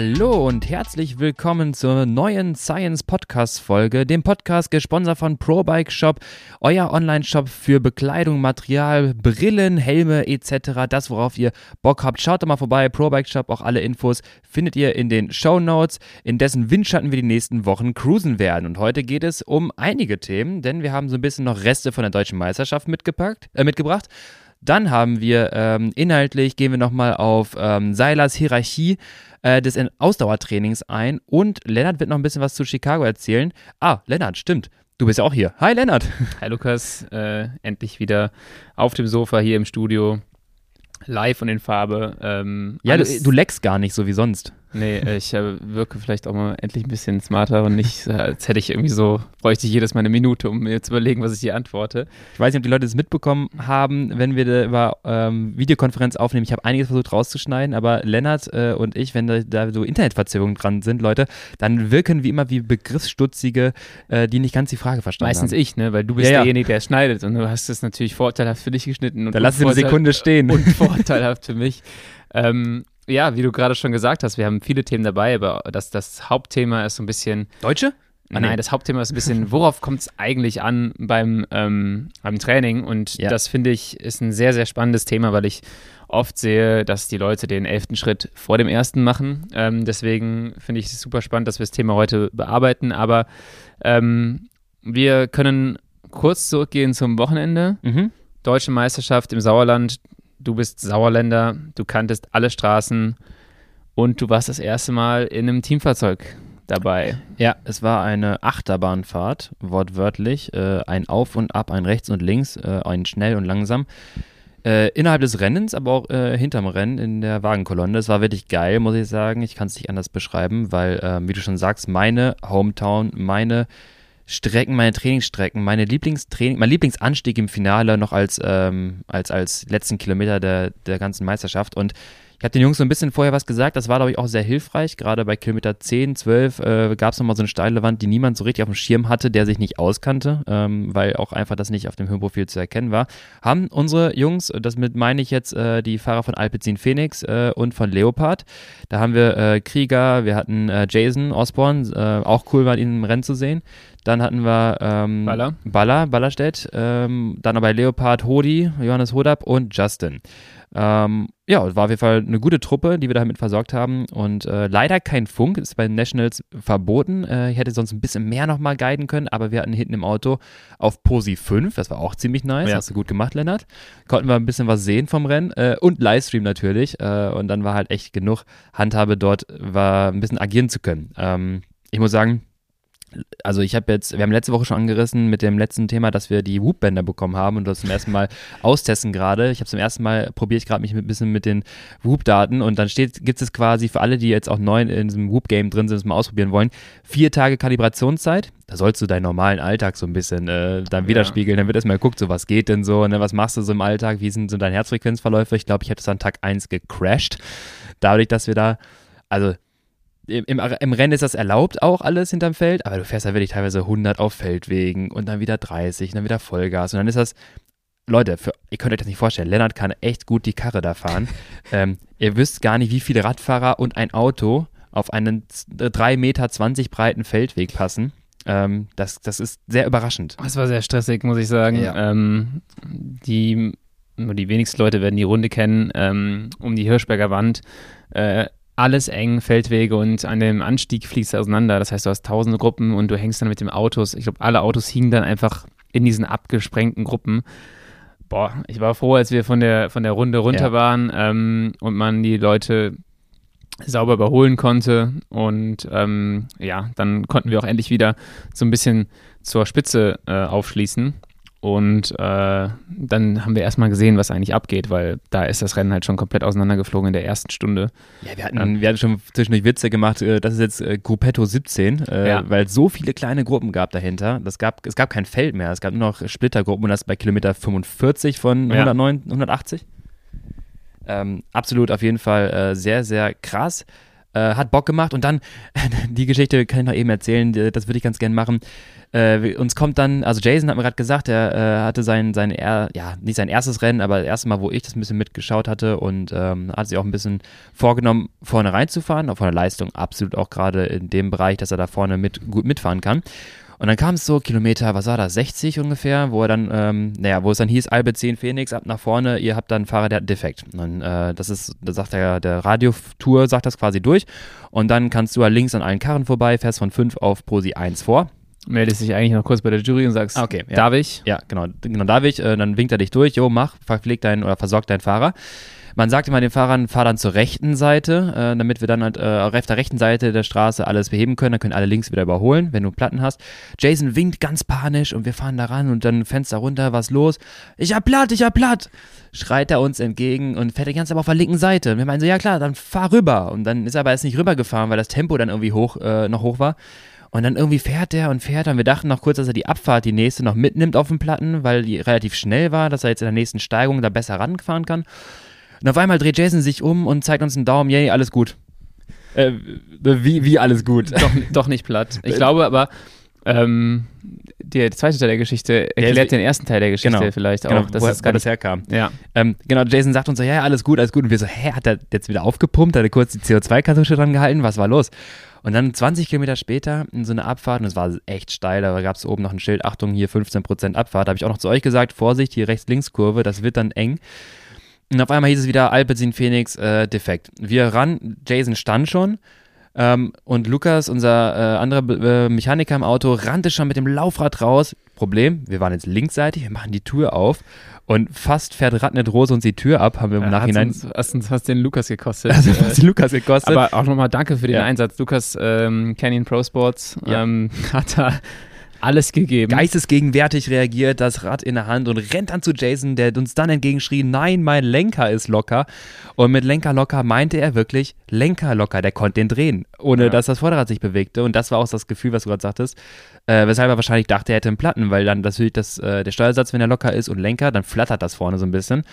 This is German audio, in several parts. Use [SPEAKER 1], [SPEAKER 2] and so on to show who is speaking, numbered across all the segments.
[SPEAKER 1] Hallo und herzlich willkommen zur neuen Science Podcast Folge, dem Podcast gesponsert von ProBike Shop, euer Online-Shop für Bekleidung, Material, Brillen, Helme etc. Das, worauf ihr Bock habt, schaut doch mal vorbei. ProBike Shop, auch alle Infos findet ihr in den Show Notes, in dessen Windschatten wir die nächsten Wochen cruisen werden. Und heute geht es um einige Themen, denn wir haben so ein bisschen noch Reste von der deutschen Meisterschaft mitgepackt, äh, mitgebracht. Dann haben wir ähm, inhaltlich, gehen wir nochmal auf ähm, Seilers Hierarchie äh, des Ausdauertrainings ein und Lennart wird noch ein bisschen was zu Chicago erzählen. Ah, Lennart, stimmt. Du bist ja auch hier. Hi, Lennart.
[SPEAKER 2] Hi, Lukas. Äh, endlich wieder auf dem Sofa hier im Studio. Live und in Farbe. Ähm,
[SPEAKER 1] ja, du, du leckst gar nicht so wie sonst.
[SPEAKER 2] Nee, äh, ich äh, wirke vielleicht auch mal endlich ein bisschen smarter und nicht, äh, als hätte ich irgendwie so, bräuchte ich jedes Mal eine Minute, um mir zu überlegen, was ich hier antworte.
[SPEAKER 1] Ich weiß nicht, ob die Leute das mitbekommen haben, wenn wir da über ähm, Videokonferenz aufnehmen. Ich habe einiges versucht rauszuschneiden, aber Lennart äh, und ich, wenn da, da, so Internetverzögerungen dran sind, Leute, dann wirken wie immer wie Begriffsstutzige, äh, die nicht ganz die Frage verstanden
[SPEAKER 2] Meistens
[SPEAKER 1] haben.
[SPEAKER 2] ich, ne? Weil du bist ja, derjenige, der schneidet und du hast es natürlich vorteilhaft für dich geschnitten. Und
[SPEAKER 1] da lass es eine Sekunde stehen.
[SPEAKER 2] Und vorteilhaft für mich. Ähm, ja, wie du gerade schon gesagt hast, wir haben viele Themen dabei, aber das, das Hauptthema ist so ein bisschen.
[SPEAKER 1] Deutsche?
[SPEAKER 2] Ah, nein, das Hauptthema ist ein bisschen, worauf kommt es eigentlich an beim, ähm, beim Training? Und ja. das finde ich ist ein sehr, sehr spannendes Thema, weil ich oft sehe, dass die Leute den elften Schritt vor dem ersten machen. Ähm, deswegen finde ich es super spannend, dass wir das Thema heute bearbeiten. Aber ähm, wir können kurz zurückgehen zum Wochenende. Mhm. Deutsche Meisterschaft im Sauerland du bist Sauerländer, du kanntest alle Straßen und du warst das erste Mal in einem Teamfahrzeug dabei.
[SPEAKER 1] Ja, es war eine Achterbahnfahrt, wortwörtlich. Äh, ein Auf und Ab, ein Rechts und Links, äh, ein Schnell und Langsam. Äh, innerhalb des Rennens, aber auch äh, hinterm Rennen in der Wagenkolonne. Es war wirklich geil, muss ich sagen. Ich kann es nicht anders beschreiben, weil, ähm, wie du schon sagst, meine Hometown, meine Strecken, meine Trainingsstrecken, meine Lieblingstraining, mein Lieblingsanstieg im Finale noch als, ähm, als, als letzten Kilometer der, der ganzen Meisterschaft. Und ich habe den Jungs so ein bisschen vorher was gesagt, das war, glaube ich, auch sehr hilfreich. Gerade bei Kilometer 10, 12 äh, gab es nochmal so eine steile Wand, die niemand so richtig auf dem Schirm hatte, der sich nicht auskannte, ähm, weil auch einfach das nicht auf dem Höhenprofil zu erkennen war. Haben unsere Jungs, das mit meine ich jetzt äh, die Fahrer von Alpecin Phoenix äh, und von Leopard, da haben wir äh, Krieger, wir hatten äh, Jason Osborne, äh, auch cool war ihn im Rennen zu sehen. Dann hatten wir ähm,
[SPEAKER 2] Baller.
[SPEAKER 1] Baller, Ballerstedt, ähm, dann aber Leopard, Hodi, Johannes Hodab und Justin. Ähm, ja, war auf jeden Fall eine gute Truppe, die wir damit versorgt haben. Und äh, leider kein Funk, ist bei den Nationals verboten. Äh, ich hätte sonst ein bisschen mehr nochmal guiden können, aber wir hatten hinten im Auto auf Posi 5, das war auch ziemlich nice. Ja. Hast du gut gemacht, Lennart. Konnten wir ein bisschen was sehen vom Rennen äh, und Livestream natürlich. Äh, und dann war halt echt genug Handhabe dort, war ein bisschen agieren zu können. Ähm, ich muss sagen, also ich habe jetzt, wir haben letzte Woche schon angerissen mit dem letzten Thema, dass wir die Whoop-Bänder bekommen haben und das zum ersten Mal austesten gerade. Ich habe zum ersten Mal, probiere ich gerade mich ein bisschen mit den Whoop-Daten und dann steht, gibt es quasi für alle, die jetzt auch neu in diesem Whoop-Game drin sind, das mal ausprobieren wollen, vier Tage Kalibrationszeit. Da sollst du deinen normalen Alltag so ein bisschen äh, dann ja. widerspiegeln. Dann wird erstmal geguckt, so was geht denn so, ne, was machst du so im Alltag, wie sind so deine Herzfrequenzverläufe. Ich glaube, ich habe das an Tag 1 gecrashed. Dadurch, dass wir da, also im, im, Rennen ist das erlaubt auch alles hinterm Feld, aber du fährst da wirklich teilweise 100 auf Feldwegen und dann wieder 30 und dann wieder Vollgas und dann ist das, Leute, für, ihr könnt euch das nicht vorstellen, Lennart kann echt gut die Karre da fahren. ähm, ihr wisst gar nicht, wie viele Radfahrer und ein Auto auf einen 3,20 Meter breiten Feldweg passen. Ähm, das, das ist sehr überraschend.
[SPEAKER 2] Das war sehr stressig, muss ich sagen. Ja. Ähm, die, nur die wenigsten Leute werden die Runde kennen, ähm, um die Hirschberger Wand. Äh, alles eng, Feldwege und an dem Anstieg fliegst du auseinander. Das heißt, du hast tausende Gruppen und du hängst dann mit den Autos. Ich glaube, alle Autos hingen dann einfach in diesen abgesprengten Gruppen. Boah, ich war froh, als wir von der, von der Runde runter ja. waren ähm, und man die Leute sauber überholen konnte. Und ähm, ja, dann konnten wir auch endlich wieder so ein bisschen zur Spitze äh, aufschließen. Und äh, dann haben wir erstmal gesehen, was eigentlich abgeht, weil da ist das Rennen halt schon komplett auseinandergeflogen in der ersten Stunde.
[SPEAKER 1] Ja, wir hatten, ähm, wir hatten schon zwischendurch Witze gemacht, äh, das ist jetzt äh, Gruppetto 17, äh, ja. weil es so viele kleine Gruppen gab dahinter. Das gab, es gab kein Feld mehr, es gab nur noch Splittergruppen und das bei Kilometer 45 von 109, ja. 180. Ähm, absolut auf jeden Fall äh, sehr, sehr krass. Äh, hat Bock gemacht und dann, die Geschichte kann ich noch eben erzählen, das würde ich ganz gerne machen. Äh, uns kommt dann, also Jason hat mir gerade gesagt, er äh, hatte sein, sein er, ja, nicht sein erstes Rennen, aber das erste Mal, wo ich das ein bisschen mitgeschaut hatte und ähm, hat sich auch ein bisschen vorgenommen, vorne reinzufahren, auch von der Leistung absolut auch gerade in dem Bereich, dass er da vorne mit, gut mitfahren kann. Und dann kam es so Kilometer, was war das, 60 ungefähr, wo er dann, ähm, naja, wo es dann hieß, Albe 10 Phoenix, ab nach vorne, ihr habt dann einen Fahrer, der hat defekt. Und äh, das ist, da sagt der, der Radiotour, sagt das quasi durch. Und dann kannst du halt links an allen Karren vorbei, fährst von 5 auf Prosi 1 vor.
[SPEAKER 2] Meldest dich eigentlich noch kurz bei der Jury und sagst,
[SPEAKER 1] ah, okay, ja.
[SPEAKER 2] darf ich?
[SPEAKER 1] Ja, genau, genau, darf ich. Äh, dann winkt er dich durch, jo, mach, verpflegt deinen oder versorgt deinen Fahrer. Man sagt immer den Fahrern, fahr dann zur rechten Seite, äh, damit wir dann halt äh, auf der rechten Seite der Straße alles beheben können. Dann können alle links wieder überholen, wenn du Platten hast. Jason winkt ganz panisch und wir fahren da ran und dann Fenster runter, was los? Ich hab platt, ich hab platt! Schreit er uns entgegen und fährt ganze Zeit auf der linken Seite. Und wir meinen so, ja klar, dann fahr rüber. Und dann ist er aber jetzt nicht rübergefahren, weil das Tempo dann irgendwie hoch, äh, noch hoch war. Und dann irgendwie fährt er und fährt er. Und wir dachten noch kurz, dass er die Abfahrt, die nächste, noch mitnimmt auf den Platten, weil die relativ schnell war, dass er jetzt in der nächsten Steigung da besser ranfahren kann. Und auf einmal dreht Jason sich um und zeigt uns einen Daumen, yay, alles gut.
[SPEAKER 2] Äh, wie, wie alles gut?
[SPEAKER 1] Doch, doch nicht platt. Ich glaube aber, ähm, der zweite Teil der Geschichte erklärt den ersten Teil der Geschichte
[SPEAKER 2] genau,
[SPEAKER 1] vielleicht
[SPEAKER 2] genau,
[SPEAKER 1] auch.
[SPEAKER 2] Dass wo, es wo das herkam.
[SPEAKER 1] Ja. Ähm, genau, Jason sagt uns so, ja, alles gut, alles gut. Und wir so, hä, hat er jetzt wieder aufgepumpt? Hat er kurz die CO2-Kartusche dran gehalten? Was war los? Und dann 20 Kilometer später in so eine Abfahrt, und es war echt steil, da gab es oben noch ein Schild, Achtung, hier 15% Abfahrt. Da habe ich auch noch zu euch gesagt, Vorsicht, hier Rechts-Links-Kurve, das wird dann eng. Und auf einmal hieß es wieder, Alpecin Phoenix äh, defekt. Wir ran, Jason stand schon ähm, und Lukas, unser äh, anderer äh, Mechaniker im Auto, rannte schon mit dem Laufrad raus. Problem, wir waren jetzt linksseitig, wir machen die Tür auf und fast fährt Radnet Rose uns die Tür ab, haben wir im ja, Nachhinein.
[SPEAKER 2] Hast uns fast den Lukas gekostet.
[SPEAKER 1] Also fast den Lukas gekostet.
[SPEAKER 2] Aber auch nochmal danke für den ja. Einsatz. Lukas ähm, Canyon Pro Sports ja. ähm, hat da alles gegeben.
[SPEAKER 1] Geistesgegenwärtig reagiert, das Rad in der Hand und rennt dann zu Jason, der uns dann entgegenschrie, nein, mein Lenker ist locker. Und mit Lenker locker meinte er wirklich Lenker locker, der konnte den drehen, ohne ja. dass das Vorderrad sich bewegte. Und das war auch das Gefühl, was du gerade sagtest, äh, weshalb er wahrscheinlich dachte, er hätte einen Platten, weil dann natürlich das, äh, der Steuersatz, wenn er locker ist und Lenker, dann flattert das vorne so ein bisschen.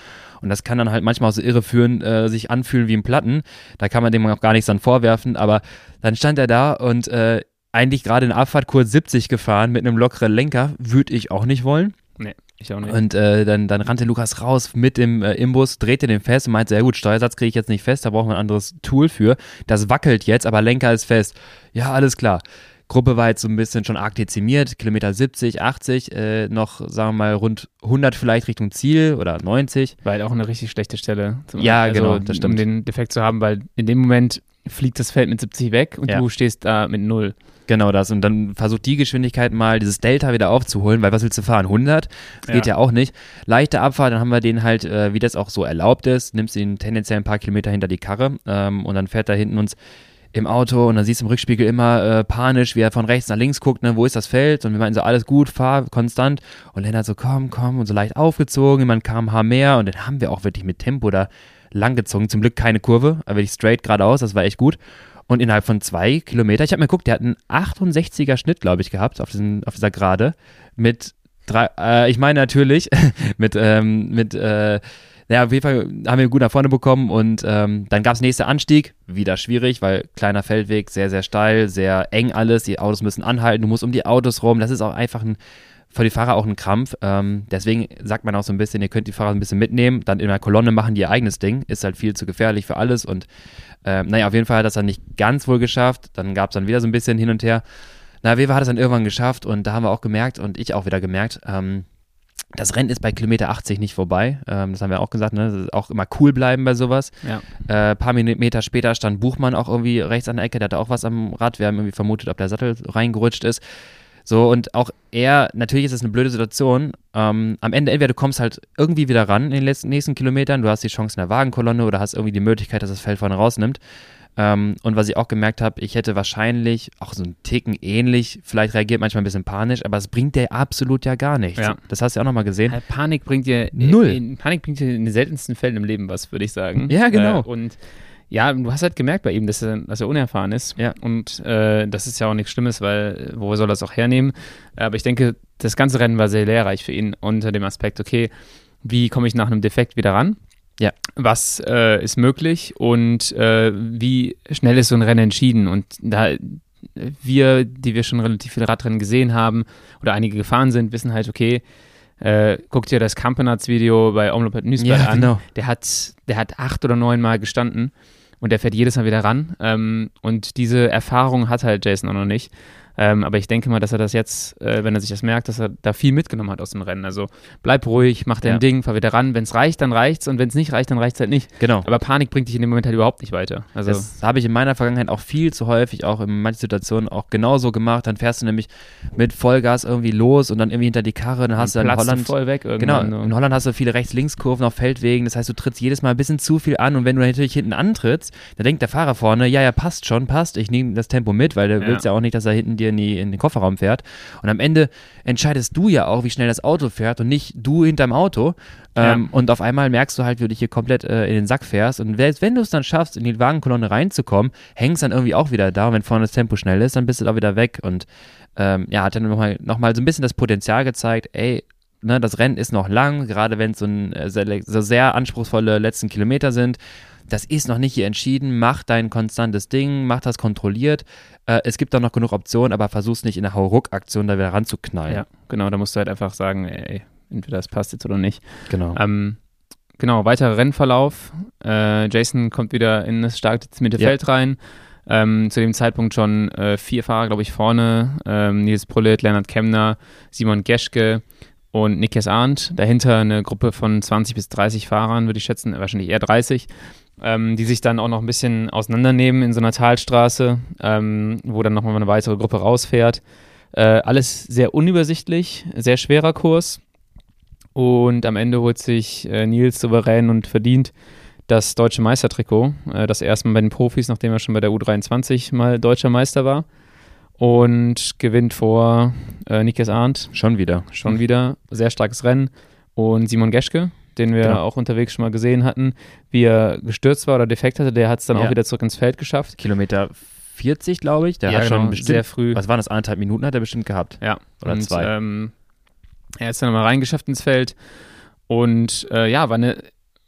[SPEAKER 1] Und das kann dann halt manchmal auch so irreführend äh, sich anfühlen wie ein Platten. Da kann man dem auch gar nichts dann vorwerfen, aber dann stand er da und äh, eigentlich gerade in Abfahrt kurz 70 gefahren mit einem lockeren Lenker, würde ich auch nicht wollen.
[SPEAKER 2] Nee, ich auch nicht.
[SPEAKER 1] Und äh, dann, dann rannte Lukas raus mit dem äh, Imbus, drehte den fest und meinte, ja gut, Steuersatz kriege ich jetzt nicht fest, da brauchen wir ein anderes Tool für. Das wackelt jetzt, aber Lenker ist fest. Ja, alles klar. Gruppe war jetzt so ein bisschen schon arg dezimiert, Kilometer 70, 80, äh, noch, sagen wir mal, rund 100 vielleicht Richtung Ziel oder 90.
[SPEAKER 2] War halt auch eine richtig schlechte Stelle.
[SPEAKER 1] Zum, ja, also, genau,
[SPEAKER 2] das stimmt. Um den Defekt zu haben, weil in dem Moment fliegt das Feld mit 70 weg und ja. du stehst da mit 0.
[SPEAKER 1] Genau das. Und dann versucht die Geschwindigkeit mal, dieses Delta wieder aufzuholen, weil was willst du fahren? 100? Das geht ja auch nicht. Leichte Abfahrt, dann haben wir den halt, äh, wie das auch so erlaubt ist, nimmst ihn tendenziell ein paar Kilometer hinter die Karre ähm, und dann fährt er hinten uns im Auto und dann siehst du im Rückspiegel immer äh, panisch, wie er von rechts nach links guckt, ne, wo ist das Feld? Und wir meinten so, alles gut, fahr konstant. Und Lennart so, komm, komm, und so leicht aufgezogen, man kam Haar mehr und dann haben wir auch wirklich mit Tempo da langgezogen. Zum Glück keine Kurve, aber wirklich straight geradeaus, das war echt gut. Und innerhalb von zwei Kilometer, ich habe mir geguckt, der hat einen 68er Schnitt, glaube ich, gehabt auf, diesen, auf dieser Gerade. Mit drei, äh, ich meine natürlich, mit, ähm, mit, äh, naja, auf jeden Fall haben wir gut nach vorne bekommen und ähm, dann gab es nächster Anstieg, wieder schwierig, weil kleiner Feldweg, sehr, sehr steil, sehr eng alles, die Autos müssen anhalten, du musst um die Autos rum, das ist auch einfach ein, für die Fahrer auch ein Krampf. Ähm, deswegen sagt man auch so ein bisschen, ihr könnt die Fahrer ein bisschen mitnehmen, dann in einer Kolonne machen die ihr eigenes Ding, ist halt viel zu gefährlich für alles und ähm, naja, auf jeden Fall hat das dann nicht ganz wohl geschafft. Dann gab es dann wieder so ein bisschen hin und her. Na, Weber hat es dann irgendwann geschafft und da haben wir auch gemerkt und ich auch wieder gemerkt, ähm, das Rennen ist bei Kilometer 80 nicht vorbei. Ähm, das haben wir auch gesagt, ne? auch immer cool bleiben bei sowas.
[SPEAKER 2] Ja.
[SPEAKER 1] Ein äh, paar Meter später stand Buchmann auch irgendwie rechts an der Ecke, der hatte auch was am Rad. Wir haben irgendwie vermutet, ob der Sattel reingerutscht ist. So, und auch er, natürlich ist es eine blöde Situation. Ähm, am Ende, entweder du kommst halt irgendwie wieder ran in den letzten, nächsten Kilometern, du hast die Chance in der Wagenkolonne oder hast irgendwie die Möglichkeit, dass das Feld vorne rausnimmt. Ähm, und was ich auch gemerkt habe, ich hätte wahrscheinlich auch so einen Ticken ähnlich, vielleicht reagiert manchmal ein bisschen panisch, aber es bringt dir absolut ja gar nichts. Ja. Das hast du ja auch nochmal gesehen.
[SPEAKER 2] Panik bringt dir
[SPEAKER 1] null.
[SPEAKER 2] In, Panik bringt dir in den seltensten Fällen im Leben was, würde ich sagen.
[SPEAKER 1] Ja, genau.
[SPEAKER 2] Äh, und ja, du hast halt gemerkt bei ihm, dass er, dass er unerfahren ist.
[SPEAKER 1] Ja.
[SPEAKER 2] Und äh, das ist ja auch nichts Schlimmes, weil wo soll er das auch hernehmen? Aber ich denke, das ganze Rennen war sehr lehrreich für ihn unter dem Aspekt, okay, wie komme ich nach einem Defekt wieder ran? Ja. Was äh, ist möglich und äh, wie schnell ist so ein Rennen entschieden? Und da wir, die wir schon relativ viele Radrennen gesehen haben oder einige gefahren sind, wissen halt, okay, äh, guck dir das Campenarts-Video bei Omlopet Newsblatt ja, an. Genau. Der, hat, der hat acht oder neun Mal gestanden und der fährt jedes Mal wieder ran. Ähm, und diese Erfahrung hat halt Jason auch noch nicht. Ähm, aber ich denke mal, dass er das jetzt, äh, wenn er sich das merkt, dass er da viel mitgenommen hat aus dem Rennen. Also bleib ruhig, mach dein ja. Ding, fahr wieder ran. Wenn es reicht, dann reicht's und wenn es nicht reicht, dann reicht es halt nicht.
[SPEAKER 1] Genau.
[SPEAKER 2] Aber Panik bringt dich in dem Moment halt überhaupt nicht weiter.
[SPEAKER 1] Also das habe ich in meiner Vergangenheit auch viel zu häufig, auch in manchen Situationen auch genauso gemacht. Dann fährst du nämlich mit Vollgas irgendwie los und dann irgendwie hinter die Karre, dann hast du dann in Holland
[SPEAKER 2] voll weg
[SPEAKER 1] Genau. In Holland hast du viele Rechts-Links-Kurven auf Feldwegen. Das heißt, du trittst jedes Mal ein bisschen zu viel an und wenn du natürlich hinten antrittst, dann denkt der Fahrer vorne, ja, ja, passt schon, passt. Ich nehme das Tempo mit, weil du ja. willst ja auch nicht, dass er hinten dir in, die, in den Kofferraum fährt. Und am Ende entscheidest du ja auch, wie schnell das Auto fährt und nicht du hinterm Auto. Ähm, ja. Und auf einmal merkst du halt, wie du dich hier komplett äh, in den Sack fährst. Und wenn du es dann schaffst, in die Wagenkolonne reinzukommen, hängst dann irgendwie auch wieder da. Und wenn vorne das Tempo schnell ist, dann bist du da wieder weg. Und ähm, ja, hat dann nochmal noch mal so ein bisschen das Potenzial gezeigt, ey, ne, das Rennen ist noch lang, gerade wenn es so, ein, äh, sehr, so sehr anspruchsvolle letzten Kilometer sind das ist noch nicht hier entschieden, mach dein konstantes Ding, mach das kontrolliert. Äh, es gibt da noch genug Optionen, aber versuch's nicht in der Hauruck-Aktion da wieder ranzuknallen. Ja,
[SPEAKER 2] genau, da musst du halt einfach sagen, ey, entweder das passt jetzt oder nicht.
[SPEAKER 1] Genau.
[SPEAKER 2] Ähm, genau, weiterer Rennverlauf. Äh, Jason kommt wieder in das starke Mittelfeld ja. rein. Ähm, zu dem Zeitpunkt schon äh, vier Fahrer, glaube ich, vorne. Ähm, Nils Pullet, Leonard Kemner, Simon Geschke und Niklas Arndt. Dahinter eine Gruppe von 20 bis 30 Fahrern, würde ich schätzen, wahrscheinlich eher 30 ähm, die sich dann auch noch ein bisschen auseinandernehmen in so einer Talstraße, ähm, wo dann nochmal eine weitere Gruppe rausfährt. Äh, alles sehr unübersichtlich, sehr schwerer Kurs. Und am Ende holt sich äh, Nils souverän und verdient das deutsche Meistertrikot. Äh, das erste Mal bei den Profis, nachdem er schon bei der U23 mal deutscher Meister war. Und gewinnt vor äh, Niklas Arndt.
[SPEAKER 1] Schon wieder.
[SPEAKER 2] Schon wieder. Sehr starkes Rennen. Und Simon Geschke, den wir genau. auch unterwegs schon mal gesehen hatten, wie er gestürzt war oder defekt hatte, der hat es dann ja. auch wieder zurück ins Feld geschafft.
[SPEAKER 1] Kilometer 40, glaube ich. Der ja, hat schon genau, bestimmt, sehr früh. Was waren das? Anderthalb Minuten hat er bestimmt gehabt.
[SPEAKER 2] Ja.
[SPEAKER 1] Oder und, zwei.
[SPEAKER 2] Ähm, er ist dann mal reingeschafft ins Feld und äh, ja, war eine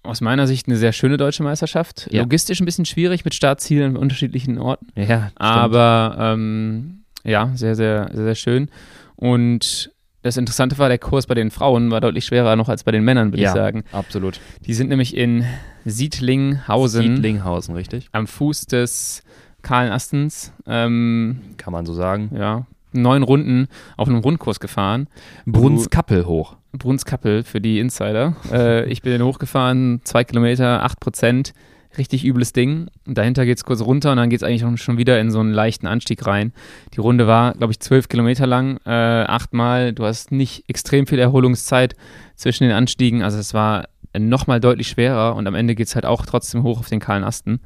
[SPEAKER 2] aus meiner Sicht eine sehr schöne deutsche Meisterschaft. Ja. Logistisch ein bisschen schwierig mit Startzielen an unterschiedlichen Orten.
[SPEAKER 1] Ja,
[SPEAKER 2] aber ähm, ja, sehr, sehr, sehr, sehr schön. Und das Interessante war, der Kurs bei den Frauen war deutlich schwerer noch als bei den Männern, würde ja, ich sagen.
[SPEAKER 1] absolut.
[SPEAKER 2] Die sind nämlich in Siedlinghausen.
[SPEAKER 1] Siedlinghausen, richtig.
[SPEAKER 2] Am Fuß des Kahlen Astens. Ähm,
[SPEAKER 1] Kann man so sagen.
[SPEAKER 2] Ja. Neun Runden auf einem Rundkurs gefahren.
[SPEAKER 1] Brunskappel hoch.
[SPEAKER 2] Brunskappel für die Insider. äh, ich bin hochgefahren, zwei Kilometer, acht Prozent richtig übles Ding. Dahinter geht es kurz runter und dann geht es eigentlich schon wieder in so einen leichten Anstieg rein. Die Runde war, glaube ich, zwölf Kilometer lang, äh, achtmal. Du hast nicht extrem viel Erholungszeit zwischen den Anstiegen. Also es war nochmal deutlich schwerer und am Ende geht es halt auch trotzdem hoch auf den kahlen Asten.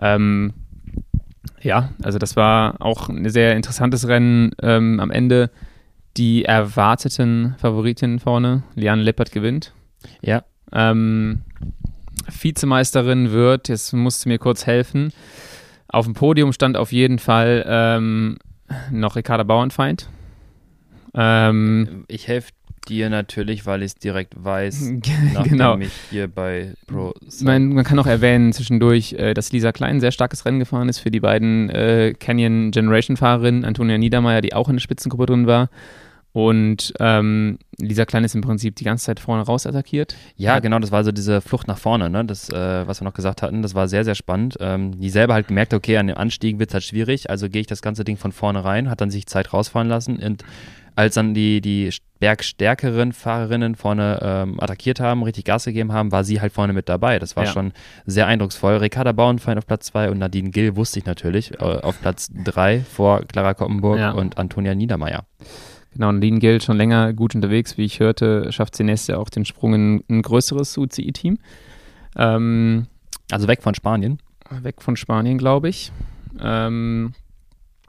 [SPEAKER 2] Ähm, ja, also das war auch ein sehr interessantes Rennen. Ähm, am Ende die erwarteten Favoritinnen vorne. Liane Lippert gewinnt.
[SPEAKER 1] Ja.
[SPEAKER 2] Ähm, Vizemeisterin wird, jetzt musst du mir kurz helfen. Auf dem Podium stand auf jeden Fall ähm, noch Ricarda Bauernfeind.
[SPEAKER 1] Ähm, ich helfe dir natürlich, weil ich es direkt weiß,
[SPEAKER 2] genau.
[SPEAKER 1] ich hier bei Pro.
[SPEAKER 2] Man, man, kann auch erwähnen zwischendurch, äh, dass Lisa Klein ein sehr starkes Rennen gefahren ist für die beiden äh, Canyon Generation Fahrerinnen, Antonia Niedermeyer, die auch in der Spitzengruppe drin war. Und ähm, Lisa Klein ist im Prinzip die ganze Zeit vorne raus attackiert.
[SPEAKER 1] Ja, genau, das war so diese Flucht nach vorne, ne? Das, äh, was wir noch gesagt hatten, das war sehr, sehr spannend. Ähm, die selber halt gemerkt, okay, an dem Anstieg wird es halt schwierig, also gehe ich das ganze Ding von vorne rein, hat dann sich Zeit rausfahren lassen und als dann die, die bergstärkeren Fahrerinnen vorne ähm, attackiert haben, richtig Gas gegeben haben, war sie halt vorne mit dabei. Das war ja. schon sehr eindrucksvoll. Ricarda Bauernfeind auf Platz 2 und Nadine Gill wusste ich natürlich äh, auf Platz 3 vor Clara Koppenburg ja. und Antonia Niedermeyer.
[SPEAKER 2] Genau, Nadine Gill schon länger gut unterwegs. Wie ich hörte, schafft nächstes Jahr auch den Sprung in ein größeres UCI-Team.
[SPEAKER 1] Ähm, also weg von Spanien?
[SPEAKER 2] Weg von Spanien, glaube ich. Ähm,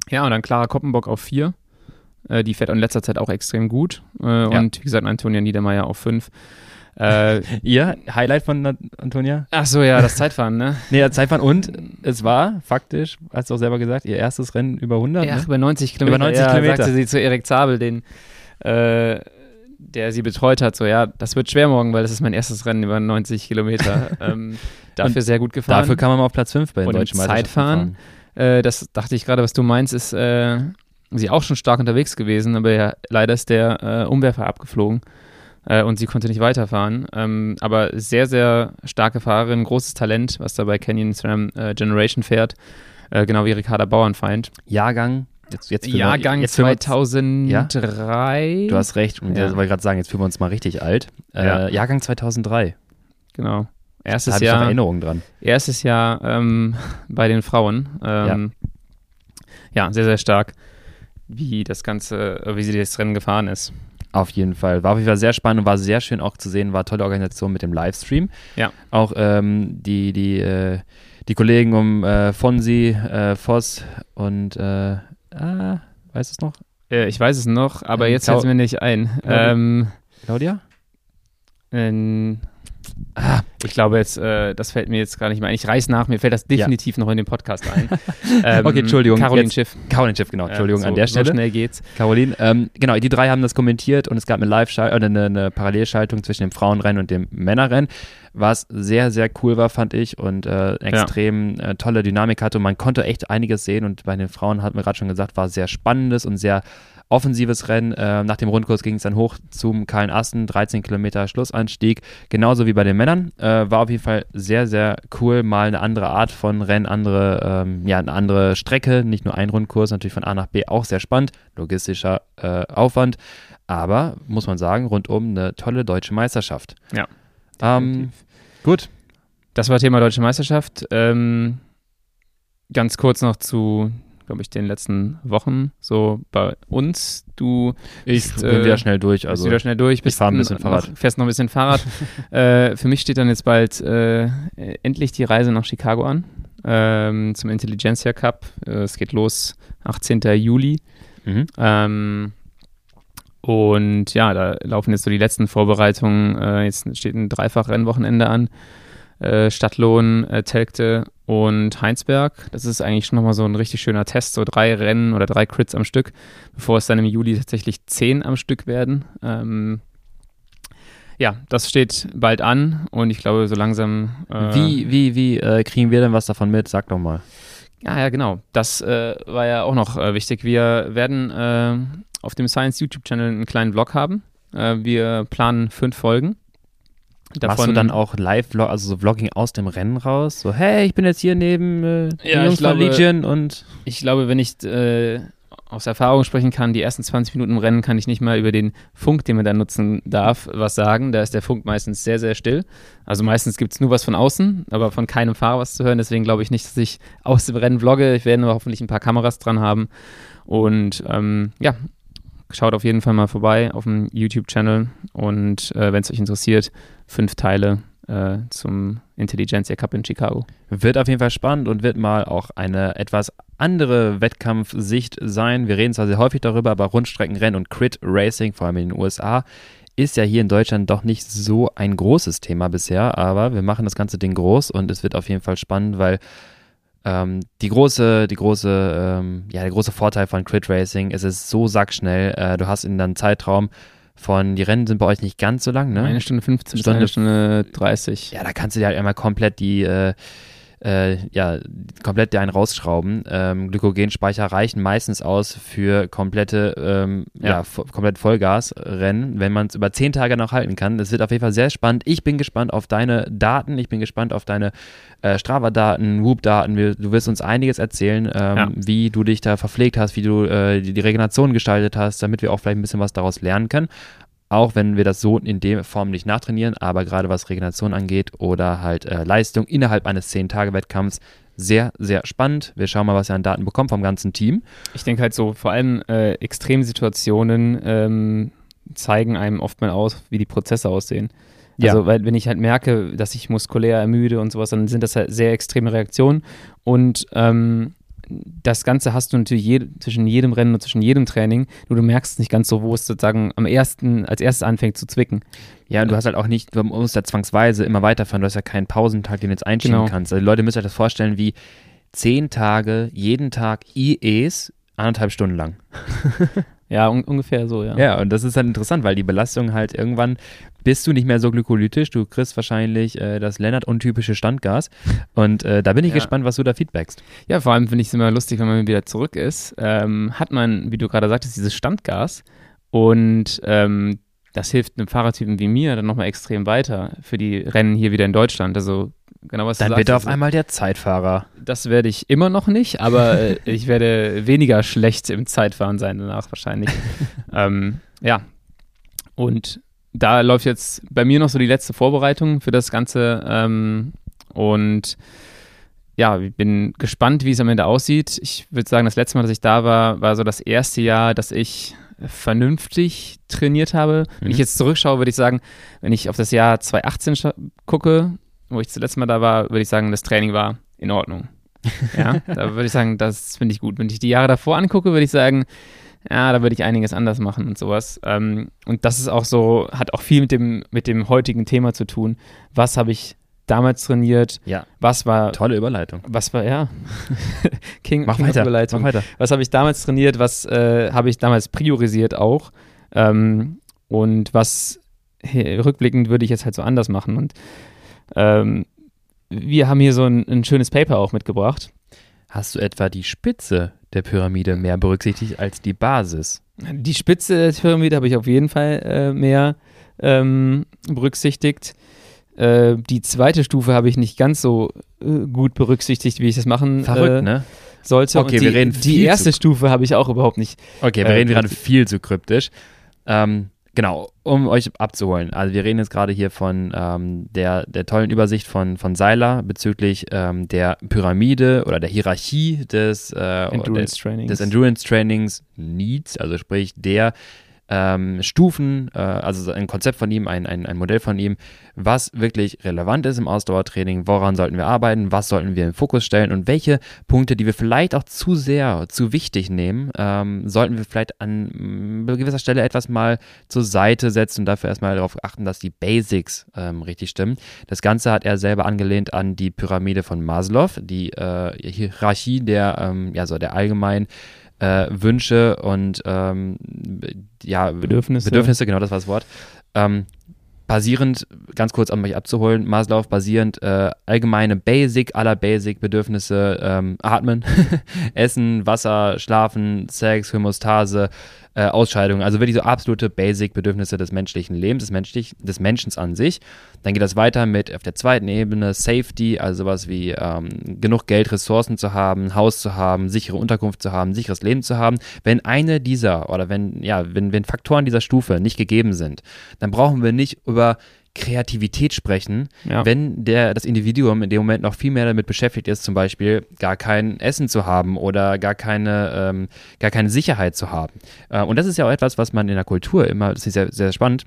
[SPEAKER 2] ja, und dann Clara Koppenbock auf 4. Äh, die fährt in letzter Zeit auch extrem gut. Äh, ja. Und wie gesagt, Antonia Niedermeyer auf 5.
[SPEAKER 1] Äh, Ihr Highlight von Antonia?
[SPEAKER 2] Ach so, ja, das Zeitfahren, ne?
[SPEAKER 1] nee, das Zeitfahren und es war faktisch, hast du auch selber gesagt, ihr erstes Rennen über 100,
[SPEAKER 2] Ja,
[SPEAKER 1] ne?
[SPEAKER 2] über 90 Kilometer.
[SPEAKER 1] Über 90 ja, Kilometer.
[SPEAKER 2] sagte sie zu Erik Zabel, den, äh, der sie betreut hat, so ja, das wird schwer morgen, weil das ist mein erstes Rennen über 90 Kilometer. ähm, dafür und sehr gut gefahren.
[SPEAKER 1] Dafür kann man mal auf Platz 5 bei den und deutschen
[SPEAKER 2] Zeitfahren. Äh, das dachte ich gerade, was du meinst, ist äh, sie auch schon stark unterwegs gewesen, aber ja, leider ist der äh, Umwerfer abgeflogen äh, und sie konnte nicht weiterfahren. Ähm, aber sehr, sehr starke Fahrerin, großes Talent, was da bei Canyon SRAM äh, Generation fährt, äh, genau wie Ricarda Bauernfeind.
[SPEAKER 1] Jahrgang
[SPEAKER 2] Jetzt, jetzt Jahrgang jetzt 2003.
[SPEAKER 1] Ja? Du hast recht. Und ja. ich wollte gerade sagen, jetzt fühlen wir uns mal richtig alt. Äh, ja. Jahrgang 2003.
[SPEAKER 2] Genau.
[SPEAKER 1] Erstes da Jahr. Ich Erinnerungen dran.
[SPEAKER 2] Erstes Jahr ähm, bei den Frauen. Ähm, ja. ja, sehr, sehr stark, wie das Ganze, wie sie das Rennen gefahren ist.
[SPEAKER 1] Auf jeden Fall. War auf jeden Fall sehr spannend und war sehr schön auch zu sehen. War tolle Organisation mit dem Livestream.
[SPEAKER 2] Ja.
[SPEAKER 1] Auch ähm, die, die, äh, die Kollegen um äh, Fonsi, äh, Voss und äh, ah, weißt du es noch?
[SPEAKER 2] Äh, ich weiß es noch, aber ähm, jetzt fällt es mir nicht ein.
[SPEAKER 1] Claudia? Ähm, Claudia?
[SPEAKER 2] Ähm, Ah, ich glaube jetzt, äh, das fällt mir jetzt gar nicht mehr ein. Ich reiß nach, mir fällt das definitiv ja. noch in den Podcast ein.
[SPEAKER 1] ähm, okay, Entschuldigung.
[SPEAKER 2] Caroline Schiff.
[SPEAKER 1] Caroline Schiff, genau. Entschuldigung
[SPEAKER 2] so,
[SPEAKER 1] an der Stelle.
[SPEAKER 2] So schnell geht's.
[SPEAKER 1] Caroline, ähm, genau, die drei haben das kommentiert und es gab eine Live- oder eine, eine, Parallelschaltung zwischen dem Frauenrennen und dem Männerrennen, was sehr, sehr cool war, fand ich und äh, extrem ja. äh, tolle Dynamik hatte und man konnte echt einiges sehen und bei den Frauen, hat mir gerade schon gesagt, war sehr spannendes und sehr offensives Rennen. Äh, nach dem Rundkurs ging es dann hoch zum Kahlen Asten, 13 Kilometer Schlussanstieg. Genauso wie bei den Männern. Äh, war auf jeden Fall sehr, sehr cool. Mal eine andere Art von Rennen, andere, ähm, ja, eine andere Strecke, nicht nur ein Rundkurs, natürlich von A nach B auch sehr spannend. Logistischer äh, Aufwand. Aber muss man sagen, rundum eine tolle deutsche Meisterschaft.
[SPEAKER 2] Ja.
[SPEAKER 1] Ähm, gut.
[SPEAKER 2] Das war Thema Deutsche Meisterschaft. Ähm, ganz kurz noch zu glaube ich, den letzten Wochen so bei uns. Du
[SPEAKER 1] ich bist, bin äh, wieder schnell durch. Also
[SPEAKER 2] wieder schnell durch.
[SPEAKER 1] Bist ich fahre ein bisschen Fahrrad.
[SPEAKER 2] Noch, fährst noch ein bisschen Fahrrad. äh, für mich steht dann jetzt bald äh, endlich die Reise nach Chicago an ähm, zum Intelligentsia Cup. Äh, es geht los 18. Juli. Mhm. Ähm, und ja, da laufen jetzt so die letzten Vorbereitungen. Äh, jetzt steht ein Dreifach-Rennwochenende an. Äh, Stadtlohn, äh, Telgte und Heinsberg. Das ist eigentlich schon nochmal so ein richtig schöner Test, so drei Rennen oder drei Crits am Stück, bevor es dann im Juli tatsächlich zehn am Stück werden. Ähm, ja, das steht bald an und ich glaube, so langsam.
[SPEAKER 1] Äh, wie wie, wie äh, kriegen wir denn was davon mit? Sag doch mal.
[SPEAKER 2] Ja, ja, genau. Das äh, war ja auch noch äh, wichtig. Wir werden äh, auf dem Science YouTube-Channel einen kleinen Vlog haben. Äh, wir planen fünf Folgen.
[SPEAKER 1] Davon, Machst du dann auch Live-Vlog, also so Vlogging aus dem Rennen raus? So, hey, ich bin jetzt hier neben äh,
[SPEAKER 2] ja, Jungs glaube,
[SPEAKER 1] Legion und.
[SPEAKER 2] Ich glaube, wenn ich äh, aus Erfahrung sprechen kann, die ersten 20 Minuten im Rennen kann ich nicht mal über den Funk, den man da nutzen darf, was sagen. Da ist der Funk meistens sehr, sehr still. Also meistens gibt es nur was von außen, aber von keinem Fahrer was zu hören. Deswegen glaube ich nicht, dass ich aus dem Rennen vlogge. Ich werde aber hoffentlich ein paar Kameras dran haben. Und ähm, ja, schaut auf jeden Fall mal vorbei auf dem YouTube-Channel. Und äh, wenn es euch interessiert, fünf Teile äh, zum Intelligentsia Cup in Chicago.
[SPEAKER 1] Wird auf jeden Fall spannend und wird mal auch eine etwas andere Wettkampfsicht sein. Wir reden zwar sehr häufig darüber, aber Rundstreckenrennen und Crit Racing, vor allem in den USA, ist ja hier in Deutschland doch nicht so ein großes Thema bisher, aber wir machen das ganze Ding groß und es wird auf jeden Fall spannend, weil ähm, die große, die große, ähm, ja, der große Vorteil von Crit Racing ist, es ist so sackschnell. Äh, du hast in einem Zeitraum von, die Rennen sind bei euch nicht ganz so lang, ne?
[SPEAKER 2] Eine Stunde 15 Stunde, eine Stunde 30.
[SPEAKER 1] Ja, da kannst du dir halt einmal komplett die, äh, äh, ja, komplett einen rausschrauben. Ähm, Glykogenspeicher reichen meistens aus für komplette, ähm, ja. ja komplett Vollgasrennen, wenn man es über zehn Tage noch halten kann. Das wird auf jeden Fall sehr spannend. Ich bin gespannt auf deine Daten, ich bin gespannt auf deine äh, Strava-Daten, Whoop-Daten. Du wirst uns einiges erzählen, ähm, ja. wie du dich da verpflegt hast, wie du äh, die, die Regeneration gestaltet hast, damit wir auch vielleicht ein bisschen was daraus lernen können auch wenn wir das so in der Form nicht nachtrainieren, aber gerade was Regeneration angeht oder halt äh, Leistung innerhalb eines 10-Tage-Wettkampfs, sehr, sehr spannend. Wir schauen mal, was ihr an Daten bekommt vom ganzen Team.
[SPEAKER 2] Ich denke halt so, vor allem äh, Extremsituationen ähm, zeigen einem oft mal aus, wie die Prozesse aussehen. Also, ja. weil wenn ich halt merke, dass ich muskulär ermüde und sowas, dann sind das halt sehr extreme Reaktionen. Und ähm, das Ganze hast du natürlich je, zwischen jedem Rennen und zwischen jedem Training, nur du merkst nicht ganz so, wo es sozusagen am ersten, als erstes anfängt zu zwicken.
[SPEAKER 1] Ja, und du hast halt auch nicht, du musst ja zwangsweise immer weiterfahren, du hast ja keinen Pausentag, den du jetzt einschieben genau. kannst. Also die Leute müssen sich das vorstellen wie zehn Tage, jeden Tag IEs, anderthalb Stunden lang.
[SPEAKER 2] Ja, un ungefähr so, ja.
[SPEAKER 1] Ja, und das ist halt interessant, weil die Belastung halt irgendwann bist du nicht mehr so glykolytisch, du kriegst wahrscheinlich äh, das Lennart-untypische Standgas. Und äh, da bin ich ja. gespannt, was du da feedbackst.
[SPEAKER 2] Ja, vor allem finde ich es immer lustig, wenn man wieder zurück ist, ähm, hat man, wie du gerade sagtest, dieses Standgas und ähm, das hilft einem Fahrertypen wie mir dann nochmal extrem weiter für die Rennen hier wieder in Deutschland. Also genau was
[SPEAKER 1] Dann
[SPEAKER 2] du
[SPEAKER 1] bitte auf einmal der Zeitfahrer.
[SPEAKER 2] Das werde ich immer noch nicht, aber äh, ich werde weniger schlecht im Zeitfahren sein danach wahrscheinlich. ähm, ja. Und da läuft jetzt bei mir noch so die letzte Vorbereitung für das Ganze. Ähm, und ja, ich bin gespannt, wie es am Ende aussieht. Ich würde sagen, das letzte Mal, dass ich da war, war so das erste Jahr, dass ich vernünftig trainiert habe. Wenn mhm. ich jetzt zurückschaue, würde ich sagen, wenn ich auf das Jahr 2018 gucke, wo ich zuletzt mal da war, würde ich sagen, das Training war in Ordnung. Ja, da würde ich sagen, das finde ich gut. Wenn ich die Jahre davor angucke, würde ich sagen, ja, da würde ich einiges anders machen und sowas. Ähm, und das ist auch so, hat auch viel mit dem, mit dem heutigen Thema zu tun. Was habe ich damals trainiert?
[SPEAKER 1] Ja.
[SPEAKER 2] Was war.
[SPEAKER 1] Tolle Überleitung.
[SPEAKER 2] Was war, ja. King,
[SPEAKER 1] mach, King weiter,
[SPEAKER 2] Überleitung.
[SPEAKER 1] mach weiter.
[SPEAKER 2] Was habe ich damals trainiert? Was äh, habe ich damals priorisiert auch? Ähm, und was rückblickend würde ich jetzt halt so anders machen. Und ähm, wir haben hier so ein, ein schönes Paper auch mitgebracht.
[SPEAKER 1] Hast du etwa die Spitze der Pyramide mehr berücksichtigt als die Basis?
[SPEAKER 2] Die Spitze der Pyramide habe ich auf jeden Fall äh, mehr ähm, berücksichtigt. Äh, die zweite Stufe habe ich nicht ganz so äh, gut berücksichtigt, wie ich das machen
[SPEAKER 1] Verrückt, äh, ne?
[SPEAKER 2] sollte.
[SPEAKER 1] Okay,
[SPEAKER 2] die,
[SPEAKER 1] wir reden
[SPEAKER 2] Die erste Stufe habe ich auch überhaupt nicht.
[SPEAKER 1] Okay, wir reden gerade viel zu kryptisch. Ähm, Genau, um euch abzuholen. Also wir reden jetzt gerade hier von ähm, der, der tollen Übersicht von, von Seiler bezüglich ähm, der Pyramide oder der Hierarchie des, äh,
[SPEAKER 2] Endurance
[SPEAKER 1] des, des Endurance Trainings Needs, also sprich der ähm, Stufen, äh, also ein Konzept von ihm, ein, ein, ein Modell von ihm, was wirklich relevant ist im Ausdauertraining, woran sollten wir arbeiten, was sollten wir im Fokus stellen? Und welche Punkte, die wir vielleicht auch zu sehr, zu wichtig nehmen, ähm, sollten wir vielleicht an äh, gewisser Stelle etwas mal zur Seite setzen und dafür erstmal darauf achten, dass die Basics ähm, richtig stimmen. Das Ganze hat er selber angelehnt an die Pyramide von Maslow, die äh, Hierarchie der, ähm, ja, so der allgemeinen äh, Wünsche und ähm, ja,
[SPEAKER 2] Bedürfnisse.
[SPEAKER 1] Bedürfnisse, genau das war das Wort. Ähm, basierend, ganz kurz um mich abzuholen, Maslow basierend äh, allgemeine Basic aller Basic-Bedürfnisse, ähm, Atmen, Essen, Wasser, Schlafen, Sex, Homostase, äh, Ausscheidung, also wirklich so absolute Basic-Bedürfnisse des menschlichen Lebens, des, menschlich, des Menschen an sich. Dann geht das weiter mit auf der zweiten Ebene Safety, also sowas wie ähm, genug Geld, Ressourcen zu haben, Haus zu haben, sichere Unterkunft zu haben, sicheres Leben zu haben. Wenn eine dieser oder wenn, ja, wenn, wenn Faktoren dieser Stufe nicht gegeben sind, dann brauchen wir nicht über Kreativität sprechen, ja. wenn der, das Individuum in dem Moment noch viel mehr damit beschäftigt ist, zum Beispiel gar kein Essen zu haben oder gar keine, ähm, gar keine Sicherheit zu haben. Äh, und das ist ja auch etwas, was man in der Kultur immer, das ist ja sehr spannend,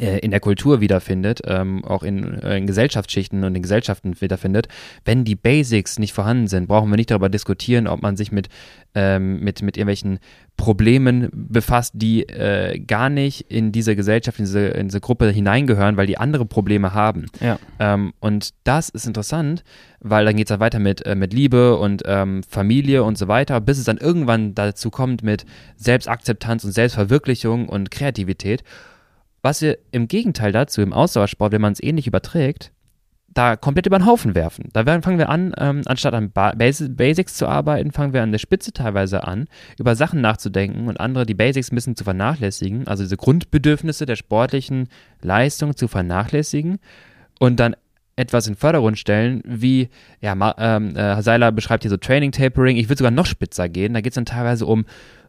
[SPEAKER 1] in der Kultur wiederfindet, ähm, auch in, äh, in, Gesellschaftsschichten und in Gesellschaften wiederfindet. Wenn die Basics nicht vorhanden sind, brauchen wir nicht darüber diskutieren, ob man sich mit, ähm, mit, mit irgendwelchen Problemen befasst, die äh, gar nicht in diese Gesellschaft, in diese, in diese Gruppe hineingehören, weil die andere Probleme haben.
[SPEAKER 2] Ja.
[SPEAKER 1] Ähm, und das ist interessant, weil dann geht es dann weiter mit, äh, mit Liebe und ähm, Familie und so weiter, bis es dann irgendwann dazu kommt mit Selbstakzeptanz und Selbstverwirklichung und Kreativität. Was wir im Gegenteil dazu im Ausdauersport, wenn man es ähnlich überträgt, da komplett über den Haufen werfen. Da fangen wir an, ähm, anstatt an ba Basics zu arbeiten, fangen wir an der Spitze teilweise an, über Sachen nachzudenken und andere die Basics ein bisschen zu vernachlässigen, also diese Grundbedürfnisse der sportlichen Leistung zu vernachlässigen und dann etwas in Fördergrund stellen, wie, ja, ähm, äh, Seiler beschreibt hier so Training Tapering, ich würde sogar noch spitzer gehen, da geht es dann teilweise um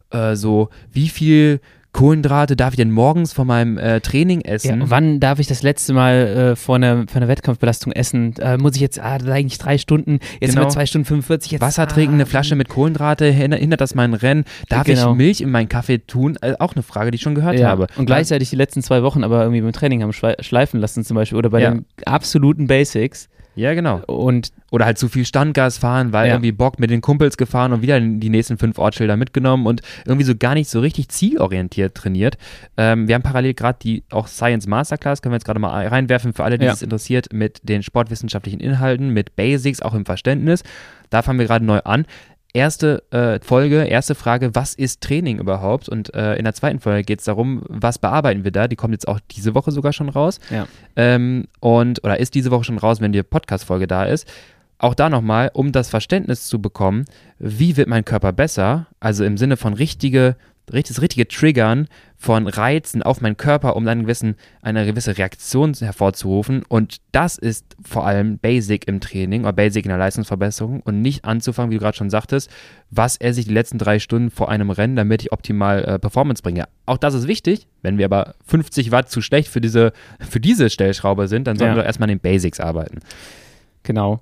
[SPEAKER 1] äh, so, wie viel Kohlenhydrate darf ich denn morgens vor meinem äh, Training essen?
[SPEAKER 2] Ja, wann darf ich das letzte Mal äh, vor, einer, vor einer Wettkampfbelastung essen? Äh, muss ich jetzt, ah, eigentlich drei Stunden, jetzt genau. zwei Stunden 45. Jetzt,
[SPEAKER 1] Wasser trinken, eine Flasche mit Kohlenhydrate, hindert das mein Rennen? Darf genau. ich Milch in meinen Kaffee tun? Äh, auch eine Frage, die ich schon gehört ja. habe.
[SPEAKER 2] Und gleichzeitig die letzten zwei Wochen aber irgendwie beim Training haben schleifen lassen zum Beispiel oder bei ja. den absoluten Basics.
[SPEAKER 1] Ja, genau.
[SPEAKER 2] Und
[SPEAKER 1] oder halt zu viel Standgas fahren, weil ja. irgendwie Bock mit den Kumpels gefahren und wieder die nächsten fünf Ortsschilder mitgenommen und irgendwie so gar nicht so richtig zielorientiert trainiert. Ähm, wir haben parallel gerade die auch Science Masterclass, können wir jetzt gerade mal reinwerfen für alle, die ja. es interessiert, mit den sportwissenschaftlichen Inhalten, mit Basics, auch im Verständnis. Da fangen wir gerade neu an erste äh, Folge, erste Frage, was ist Training überhaupt? Und äh, in der zweiten Folge geht es darum, was bearbeiten wir da? Die kommt jetzt auch diese Woche sogar schon raus.
[SPEAKER 2] Ja.
[SPEAKER 1] Ähm, und, oder ist diese Woche schon raus, wenn die Podcast-Folge da ist. Auch da nochmal, um das Verständnis zu bekommen, wie wird mein Körper besser? Also im Sinne von richtige das richtige Triggern von Reizen auf meinen Körper, um dann gewissen, eine gewisse Reaktion hervorzurufen. Und das ist vor allem Basic im Training oder Basic in der Leistungsverbesserung und nicht anzufangen, wie du gerade schon sagtest, was esse ich die letzten drei Stunden vor einem Rennen, damit ich optimal äh, Performance bringe. Auch das ist wichtig. Wenn wir aber 50 Watt zu schlecht für diese, für diese Stellschraube sind, dann sollen ja. wir doch erstmal an den Basics arbeiten.
[SPEAKER 2] Genau.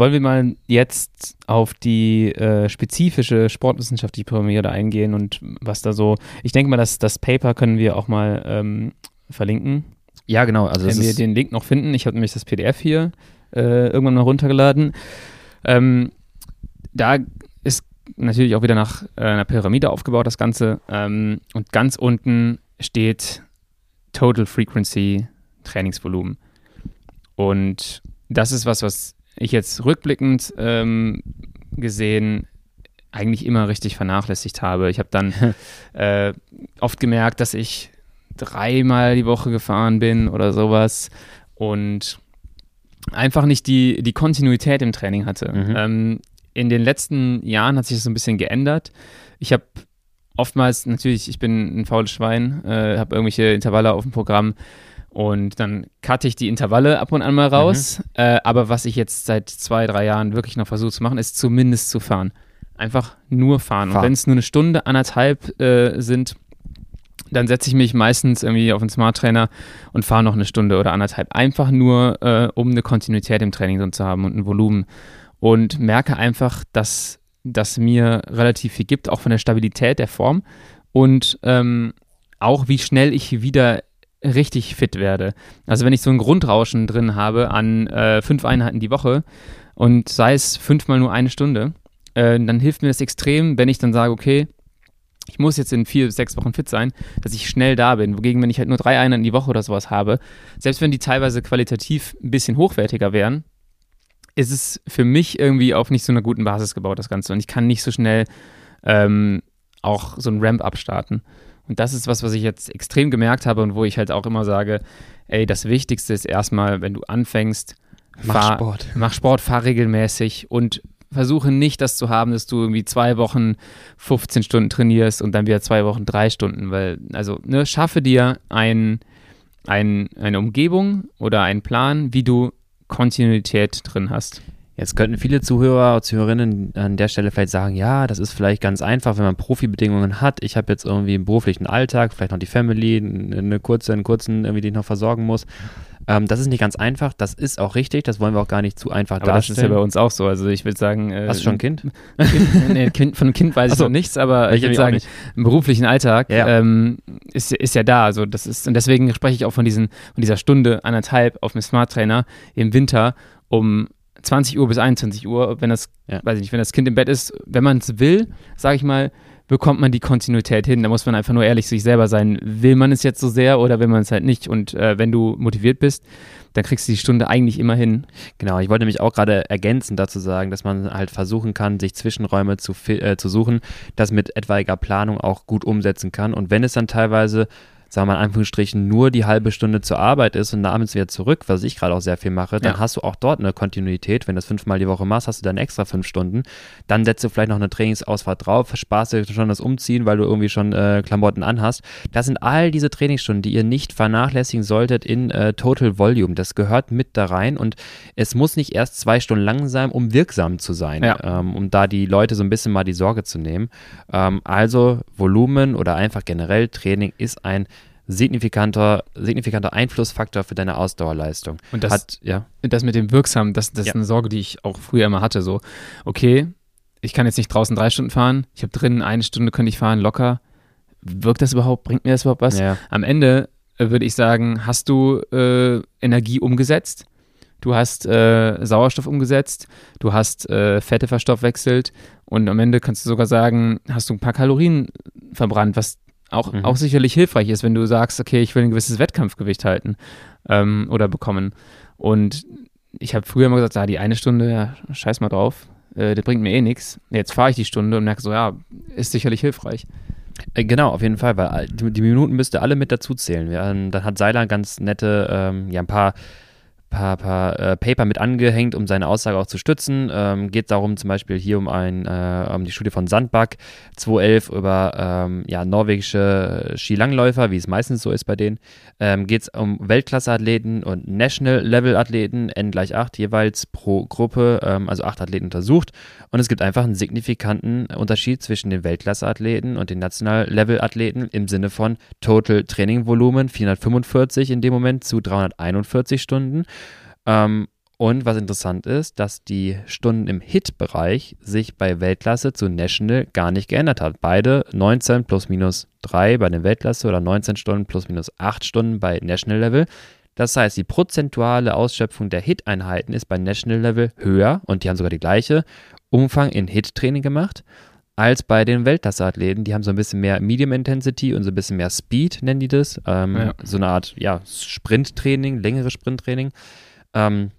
[SPEAKER 2] Wollen wir mal jetzt auf die äh, spezifische sportwissenschaftliche Pyramide eingehen und was da so. Ich denke mal, dass das Paper können wir auch mal ähm, verlinken.
[SPEAKER 1] Ja, genau. Also
[SPEAKER 2] Wenn wir den Link noch finden. Ich habe nämlich das PDF hier äh, irgendwann mal runtergeladen. Ähm, da ist natürlich auch wieder nach äh, einer Pyramide aufgebaut, das Ganze. Ähm, und ganz unten steht Total Frequency Trainingsvolumen. Und das ist was, was ich jetzt rückblickend ähm, gesehen eigentlich immer richtig vernachlässigt habe. Ich habe dann äh, oft gemerkt, dass ich dreimal die Woche gefahren bin oder sowas und einfach nicht die, die Kontinuität im Training hatte. Mhm. Ähm, in den letzten Jahren hat sich das so ein bisschen geändert. Ich habe oftmals, natürlich, ich bin ein faules Schwein, äh, habe irgendwelche Intervalle auf dem Programm, und dann cutte ich die Intervalle ab und an mal raus. Mhm. Äh, aber was ich jetzt seit zwei, drei Jahren wirklich noch versuche zu machen, ist zumindest zu fahren. Einfach nur fahren. fahren. Und wenn es nur eine Stunde, anderthalb äh, sind, dann setze ich mich meistens irgendwie auf den Smart Trainer und fahre noch eine Stunde oder anderthalb. Einfach nur, äh, um eine Kontinuität im Training drin zu haben und ein Volumen. Und merke einfach, dass das mir relativ viel gibt, auch von der Stabilität der Form und ähm, auch wie schnell ich wieder richtig fit werde. Also wenn ich so ein Grundrauschen drin habe an äh, fünf Einheiten die Woche und sei es fünfmal nur eine Stunde, äh, dann hilft mir das extrem, wenn ich dann sage, okay, ich muss jetzt in vier sechs Wochen fit sein, dass ich schnell da bin. Wogegen, wenn ich halt nur drei Einheiten die Woche oder sowas habe, selbst wenn die teilweise qualitativ ein bisschen hochwertiger wären, ist es für mich irgendwie auf nicht so einer guten Basis gebaut, das Ganze. Und ich kann nicht so schnell ähm, auch so ein Ramp abstarten. Und das ist was, was ich jetzt extrem gemerkt habe und wo ich halt auch immer sage, ey, das Wichtigste ist erstmal, wenn du anfängst,
[SPEAKER 1] mach fahr, Sport.
[SPEAKER 2] Mach Sport, fahr regelmäßig und versuche nicht das zu haben, dass du irgendwie zwei Wochen 15 Stunden trainierst und dann wieder zwei Wochen drei Stunden, weil, also, ne, schaffe dir ein, ein, eine Umgebung oder einen Plan, wie du Kontinuität drin hast.
[SPEAKER 1] Jetzt könnten viele Zuhörer und Zuhörerinnen an der Stelle vielleicht sagen, ja, das ist vielleicht ganz einfach, wenn man Profibedingungen hat. Ich habe jetzt irgendwie einen beruflichen Alltag, vielleicht noch die Family, eine kurze, einen kurzen, irgendwie, den ich noch versorgen muss. Ähm, das ist nicht ganz einfach, das ist auch richtig, das wollen wir auch gar nicht zu einfach
[SPEAKER 2] Aber
[SPEAKER 1] darstellen.
[SPEAKER 2] das ist ja bei uns auch so. Also ich würde sagen.
[SPEAKER 1] Äh, Hast du schon ein Kind?
[SPEAKER 2] kind, nee, kind von einem Kind weiß ich so. noch nichts, aber ich, ich würde sagen, im beruflichen Alltag ja. ähm, ist, ist ja da. Also das ist, und deswegen spreche ich auch von, diesen, von dieser Stunde, anderthalb auf dem Smart Trainer im Winter, um 20 Uhr bis 21 Uhr, wenn das, ja. weiß ich nicht, wenn das Kind im Bett ist, wenn man es will, sage ich mal, bekommt man die Kontinuität hin. Da muss man einfach nur ehrlich sich selber sein. Will man es jetzt so sehr oder will man es halt nicht? Und äh, wenn du motiviert bist, dann kriegst du die Stunde eigentlich immer hin.
[SPEAKER 1] Genau, ich wollte nämlich auch gerade ergänzend dazu sagen, dass man halt versuchen kann, sich Zwischenräume zu, äh, zu suchen, das mit etwaiger Planung auch gut umsetzen kann. Und wenn es dann teilweise sagen wir mal in Anführungsstrichen, nur die halbe Stunde zur Arbeit ist und abends wieder zurück, was ich gerade auch sehr viel mache, dann ja. hast du auch dort eine Kontinuität. Wenn du das fünfmal die Woche machst, hast du dann extra fünf Stunden. Dann setzt du vielleicht noch eine Trainingsausfahrt drauf, versparst dir schon das Umziehen, weil du irgendwie schon äh, Klamotten anhast. Das sind all diese Trainingsstunden, die ihr nicht vernachlässigen solltet in äh, Total Volume. Das gehört mit da rein und es muss nicht erst zwei Stunden lang sein, um wirksam zu sein, ja. ähm, um da die Leute so ein bisschen mal die Sorge zu nehmen. Ähm, also Volumen oder einfach generell Training ist ein signifikanter, signifikanter Einflussfaktor für deine Ausdauerleistung.
[SPEAKER 2] Und das, Hat, ja. das mit dem Wirksamen, das, das ja. ist eine Sorge, die ich auch früher immer hatte. So, okay, ich kann jetzt nicht draußen drei Stunden fahren, ich habe drinnen eine Stunde könnte ich fahren, locker. Wirkt das überhaupt? Bringt mir das überhaupt was? Ja. Am Ende äh, würde ich sagen, hast du äh, Energie umgesetzt, du hast äh, Sauerstoff umgesetzt, du hast äh, Fette verstoffwechselt und am Ende kannst du sogar sagen, hast du ein paar Kalorien verbrannt, was auch, mhm. auch sicherlich hilfreich ist, wenn du sagst, okay, ich will ein gewisses Wettkampfgewicht halten ähm, oder bekommen. Und ich habe früher immer gesagt, ah, die eine Stunde, ja, scheiß mal drauf. äh, das bringt mir eh nichts. Jetzt fahre ich die Stunde und merke so, ja, ist sicherlich hilfreich.
[SPEAKER 1] Äh, genau, auf jeden Fall, weil die, die Minuten müsst ihr alle mit dazu zählen. Ja, dann hat Seiler ganz nette, ähm, ja, ein paar paar, paar äh, Paper mit angehängt, um seine Aussage auch zu stützen. Ähm, geht darum zum Beispiel hier um, ein, äh, um die Studie von Sandbach 2011 über ähm, ja, norwegische Skilangläufer, wie es meistens so ist bei denen. Ähm, geht es um Weltklasse-Athleten und National-Level-Athleten, N gleich 8 jeweils pro Gruppe, ähm, also acht Athleten untersucht. Und es gibt einfach einen signifikanten Unterschied zwischen den Weltklasse-Athleten und den National-Level-Athleten im Sinne von Total Training Volumen 445 in dem Moment zu 341 Stunden ähm, und was interessant ist, dass die Stunden im Hit-Bereich sich bei Weltklasse zu National gar nicht geändert hat. Beide 19 plus minus 3 bei der Weltklasse oder 19 Stunden plus minus 8 Stunden bei National Level. Das heißt, die prozentuale Ausschöpfung der Hit-Einheiten ist bei National Level höher und die haben sogar die gleiche Umfang in Hit-Training gemacht als bei den Weltklasse-Athleten. Die haben so ein bisschen mehr Medium Intensity und so ein bisschen mehr Speed, nennen die das. Ähm, ja. So eine Art ja, Sprinttraining, längere Sprinttraining. Ähm,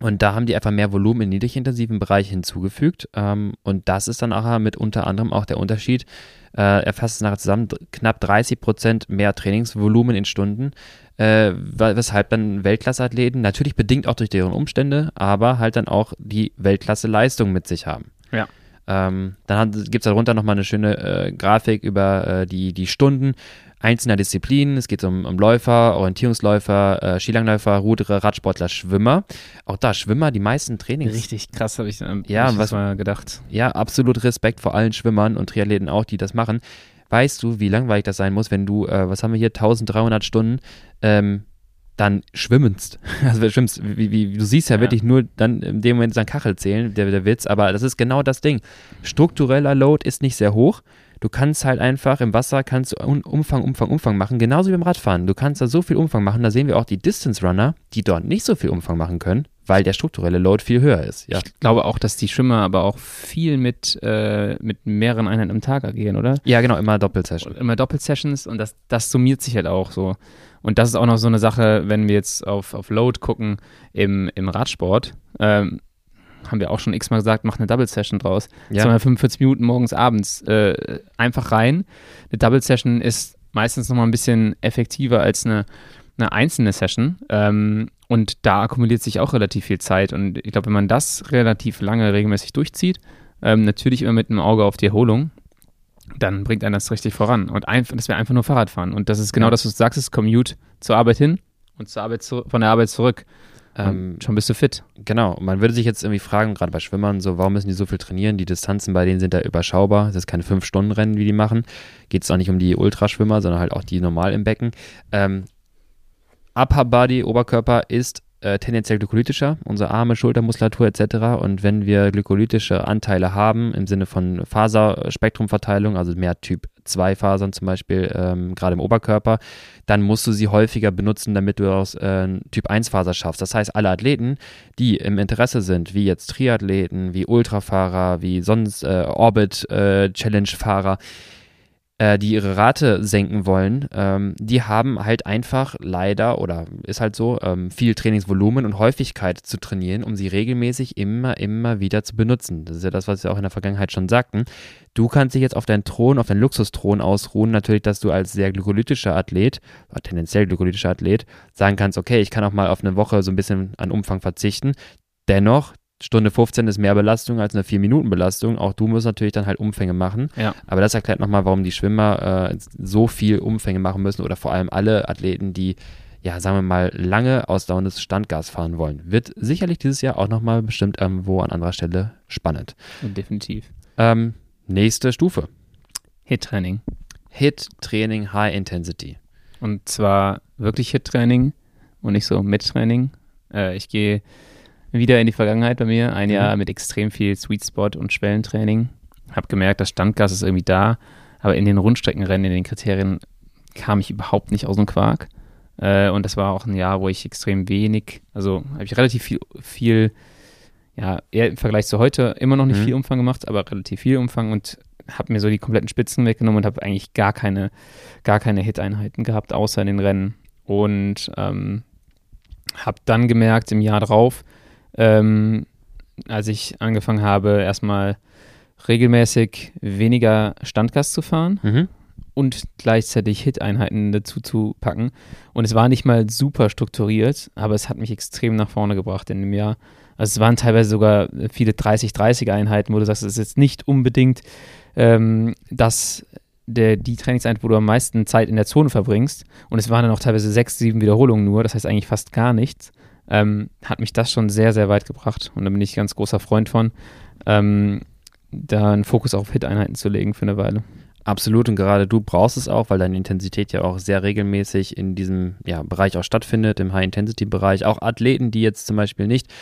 [SPEAKER 1] und da haben die einfach mehr Volumen im niedrigintensiven Bereich hinzugefügt. Ähm, und das ist dann auch mit unter anderem auch der Unterschied. Äh, er fasst es nachher zusammen, knapp 30 Prozent mehr Trainingsvolumen in Stunden. Äh, weshalb dann Weltklasseathleten, natürlich bedingt auch durch deren Umstände, aber halt dann auch die Weltklasse-Leistung mit sich haben.
[SPEAKER 2] Ja.
[SPEAKER 1] Ähm, dann gibt es darunter nochmal eine schöne äh, Grafik über äh, die, die Stunden einzelner Disziplinen. Es geht um, um Läufer, Orientierungsläufer, äh, Skilangläufer, Ruderer, Radsportler, Schwimmer. Auch da Schwimmer, die meisten Trainings.
[SPEAKER 2] Richtig krass, habe ich, äh,
[SPEAKER 1] ja,
[SPEAKER 2] was mal gedacht.
[SPEAKER 1] Ja, absolut Respekt vor allen Schwimmern und Triathleten auch, die das machen. Weißt du, wie langweilig das sein muss, wenn du, äh, was haben wir hier, 1300 Stunden ähm, dann schwimmst. Also schwimmst, wie, wie, du siehst ja, ja, wirklich nur dann in dem Moment sein Kachel zählen, der, der Witz, aber das ist genau das Ding. Struktureller Load ist nicht sehr hoch. Du kannst halt einfach im Wasser kannst du Umfang, Umfang, Umfang machen, genauso wie beim Radfahren. Du kannst da so viel Umfang machen. Da sehen wir auch die Distance Runner, die dort nicht so viel Umfang machen können, weil der strukturelle Load viel höher ist.
[SPEAKER 2] Ja. Ich glaube auch, dass die Schwimmer aber auch viel mit, äh, mit mehreren Einheiten am Tag agieren, oder?
[SPEAKER 1] Ja, genau, immer Doppelsessions.
[SPEAKER 2] Immer Doppelsessions und das, das summiert sich halt auch so. Und das ist auch noch so eine Sache, wenn wir jetzt auf, auf Load gucken im, im Radsport. Ähm, haben wir auch schon x-mal gesagt, mach eine Double-Session draus. Ja. 245 Minuten morgens, abends. Äh, einfach rein. Eine Double-Session ist meistens nochmal ein bisschen effektiver als eine, eine einzelne Session. Ähm, und da akkumuliert sich auch relativ viel Zeit. Und ich glaube, wenn man das relativ lange regelmäßig durchzieht, ähm, natürlich immer mit einem Auge auf die Erholung, dann bringt einen das richtig voran. Und einfach, das wäre einfach nur Fahrradfahren. Und das ist genau ja. das, was du sagst, ist Commute zur Arbeit hin und zur Arbeit zu, von der Arbeit zurück. Ähm, schon bist du fit.
[SPEAKER 1] Genau. Man würde sich jetzt irgendwie fragen, gerade bei Schwimmern, so, warum müssen die so viel trainieren? Die Distanzen bei denen sind da überschaubar. Das ist keine Fünf-Stunden-Rennen, wie die machen. Geht es auch nicht um die Ultraschwimmer, sondern halt auch die normal im Becken. Ähm, Upper Body, Oberkörper ist äh, tendenziell glykolytischer, unsere Arme, Schultermuskulatur etc. Und wenn wir glykolytische Anteile haben, im Sinne von Faserspektrumverteilung, also mehr Typ 2 Fasern zum Beispiel, ähm, gerade im Oberkörper, dann musst du sie häufiger benutzen, damit du aus äh, Typ 1 Faser schaffst. Das heißt, alle Athleten, die im Interesse sind, wie jetzt Triathleten, wie Ultrafahrer, wie sonst äh, Orbit-Challenge-Fahrer, äh, äh, die ihre Rate senken wollen, ähm, die haben halt einfach leider oder ist halt so ähm, viel Trainingsvolumen und Häufigkeit zu trainieren, um sie regelmäßig immer, immer wieder zu benutzen. Das ist ja das, was wir auch in der Vergangenheit schon sagten. Du kannst dich jetzt auf deinen Thron, auf deinen Luxusthron ausruhen, natürlich, dass du als sehr glykolytischer Athlet, oder tendenziell glykolytischer Athlet, sagen kannst, okay, ich kann auch mal auf eine Woche so ein bisschen an Umfang verzichten. Dennoch, Stunde 15 ist mehr Belastung als eine 4-Minuten-Belastung. Auch du musst natürlich dann halt Umfänge machen.
[SPEAKER 2] Ja.
[SPEAKER 1] Aber das erklärt nochmal, warum die Schwimmer äh, so viel Umfänge machen müssen oder vor allem alle Athleten, die, ja, sagen wir mal, lange ausdauerndes Standgas fahren wollen. Wird sicherlich dieses Jahr auch nochmal bestimmt irgendwo an anderer Stelle spannend.
[SPEAKER 2] Definitiv.
[SPEAKER 1] Ähm, nächste Stufe.
[SPEAKER 2] Hit-Training.
[SPEAKER 1] Hit-Training High Intensity.
[SPEAKER 2] Und zwar wirklich Hit-Training und nicht so Mit-Training. Äh, ich gehe wieder in die Vergangenheit bei mir. Ein mhm. Jahr mit extrem viel Sweet Spot und Schwellentraining. Hab gemerkt, das Standgas ist irgendwie da, aber in den Rundstreckenrennen, in den Kriterien kam ich überhaupt nicht aus dem Quark. Äh, und das war auch ein Jahr, wo ich extrem wenig, also habe ich relativ viel, viel, ja, eher im Vergleich zu heute immer noch nicht mhm. viel Umfang gemacht, aber relativ viel Umfang und habe mir so die kompletten Spitzen weggenommen und habe eigentlich gar keine, gar keine Hit-Einheiten gehabt, außer in den Rennen. Und ähm, habe dann gemerkt im Jahr drauf, ähm, als ich angefangen habe, erstmal regelmäßig weniger Standgas zu fahren mhm. und gleichzeitig Hit-Einheiten dazu zu packen. Und es war nicht mal super strukturiert, aber es hat mich extrem nach vorne gebracht in dem Jahr. Also es waren teilweise sogar viele 30-30-Einheiten, wo du sagst, es ist jetzt nicht unbedingt ähm, das der, die Trainingseinheit, wo du am meisten Zeit in der Zone verbringst. Und es waren dann auch teilweise sechs, sieben Wiederholungen nur, das heißt eigentlich fast gar nichts. Ähm, hat mich das schon sehr, sehr weit gebracht. Und da bin ich ganz großer Freund von. Ähm, da einen Fokus auf Hit-Einheiten zu legen für eine Weile.
[SPEAKER 1] Absolut und gerade du brauchst es auch, weil deine Intensität ja auch sehr regelmäßig in diesem ja, Bereich auch stattfindet, im High-Intensity-Bereich. Auch Athleten, die jetzt zum Beispiel nicht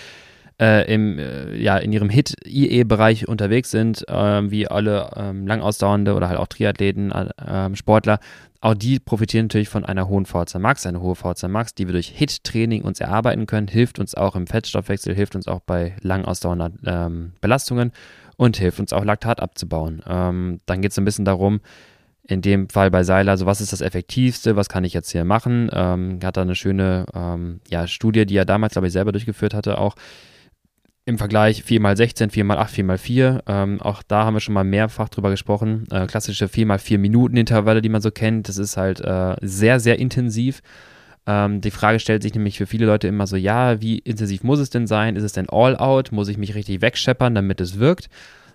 [SPEAKER 1] äh, im, äh, ja, in ihrem Hit-IE-Bereich unterwegs sind, äh, wie alle ähm, langausdauernde oder halt auch Triathleten, äh, ähm, Sportler, auch die profitieren natürlich von einer hohen VHC Max, eine hohe VHC Max, die wir durch Hit-Training uns erarbeiten können, hilft uns auch im Fettstoffwechsel, hilft uns auch bei lang ausdauernden ähm, Belastungen und hilft uns auch Laktat abzubauen. Ähm, dann geht es ein bisschen darum, in dem Fall bei Seiler, also was ist das Effektivste, was kann ich jetzt hier machen? Ähm, hat da eine schöne ähm, ja, Studie, die er damals, glaube ich, selber durchgeführt hatte, auch im Vergleich 4x16, 4x8, 4x4. Ähm, auch da haben wir schon mal mehrfach drüber gesprochen. Äh, klassische 4x4 Minuten Intervalle, die man so kennt, das ist halt äh, sehr, sehr intensiv. Ähm, die Frage stellt sich nämlich für viele Leute immer so, ja, wie intensiv muss es denn sein? Ist es denn All-Out? Muss ich mich richtig wegscheppern, damit es wirkt?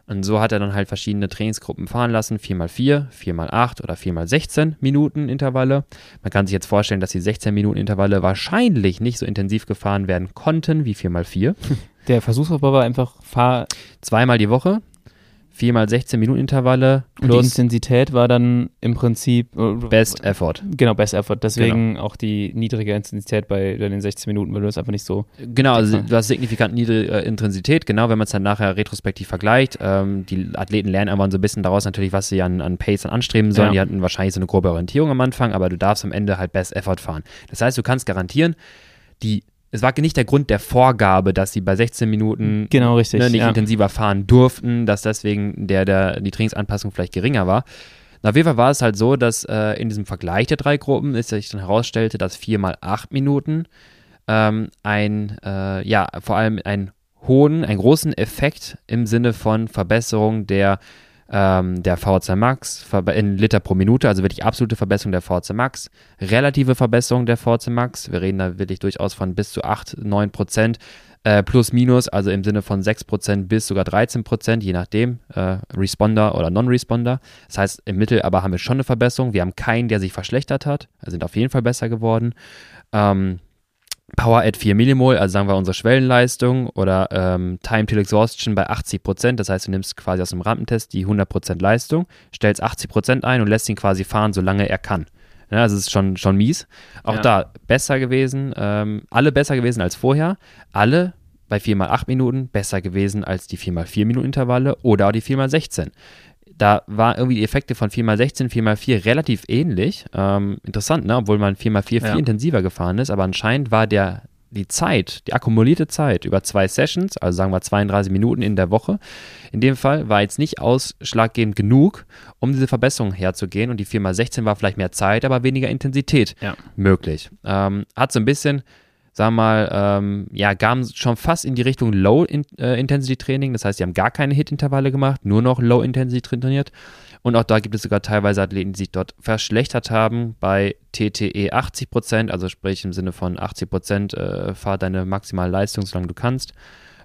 [SPEAKER 1] Und so hat er dann halt verschiedene Trainingsgruppen fahren lassen, 4x4, 4x8 oder 4x16 Minuten Intervalle. Man kann sich jetzt vorstellen, dass die 16 Minuten Intervalle wahrscheinlich nicht so intensiv gefahren werden konnten wie 4x4.
[SPEAKER 2] Der Versuchsaufbau war einfach fahr
[SPEAKER 1] zweimal die Woche, viermal 16 Minuten Intervalle.
[SPEAKER 2] Und die Intensität war dann im Prinzip
[SPEAKER 1] äh, Best Effort.
[SPEAKER 2] Genau, Best Effort. Deswegen genau. auch die niedrige Intensität bei den 16 Minuten, weil du das einfach nicht so.
[SPEAKER 1] Genau, also du hast signifikant niedrige äh, Intensität, genau, wenn man es dann nachher retrospektiv vergleicht. Ähm, die Athleten lernen einfach so ein bisschen daraus natürlich, was sie an, an Pace dann anstreben sollen. Ja. Die hatten wahrscheinlich so eine grobe Orientierung am Anfang, aber du darfst am Ende halt Best Effort fahren. Das heißt, du kannst garantieren, die es war nicht der Grund der Vorgabe, dass sie bei 16 Minuten
[SPEAKER 2] genau, richtig,
[SPEAKER 1] ne, nicht ja. intensiver fahren durften, dass deswegen der, der, die Trainingsanpassung vielleicht geringer war. auf jeden Fall war es halt so, dass äh, in diesem Vergleich der drei Gruppen es sich dann herausstellte, dass 4 mal 8 Minuten ähm, ein, äh, ja, vor allem einen hohen, einen großen Effekt im Sinne von Verbesserung der ähm, der VHC Max in Liter pro Minute, also wirklich absolute Verbesserung der VHC Max, relative Verbesserung der VHC Max, wir reden da wirklich durchaus von bis zu 8, 9 Prozent, äh, plus minus, also im Sinne von 6 Prozent bis sogar 13 Prozent, je nachdem, äh, Responder oder Non-Responder. Das heißt, im Mittel aber haben wir schon eine Verbesserung. Wir haben keinen, der sich verschlechtert hat, also sind auf jeden Fall besser geworden. Ähm, Power at 4 Millimol, also sagen wir unsere Schwellenleistung oder ähm, Time till Exhaustion bei 80 Prozent. Das heißt, du nimmst quasi aus dem Rampentest die 100 Prozent Leistung, stellst 80 Prozent ein und lässt ihn quasi fahren, solange er kann. Ja, also es ist schon, schon mies. Auch ja. da besser gewesen, ähm, alle besser gewesen als vorher. Alle bei 4x8 Minuten besser gewesen als die 4x4 Minuten Intervalle oder auch die 4x16 da waren irgendwie die Effekte von 4x16, 4x4 relativ ähnlich. Ähm, interessant, ne? obwohl man 4x4 viel ja. intensiver gefahren ist, aber anscheinend war der, die Zeit, die akkumulierte Zeit über zwei Sessions, also sagen wir 32 Minuten in der Woche, in dem Fall war jetzt nicht ausschlaggebend genug, um diese Verbesserung herzugehen. Und die 4x16 war vielleicht mehr Zeit, aber weniger Intensität ja. möglich. Ähm, hat so ein bisschen sagen wir mal, ähm, ja, gaben schon fast in die Richtung Low-Intensity-Training. Äh, das heißt, sie haben gar keine Hit-Intervalle gemacht, nur noch Low-Intensity trainiert. Und auch da gibt es sogar teilweise Athleten, die sich dort verschlechtert haben bei TTE 80%, also sprich im Sinne von 80% äh, fahr deine maximale Leistung, solange du kannst.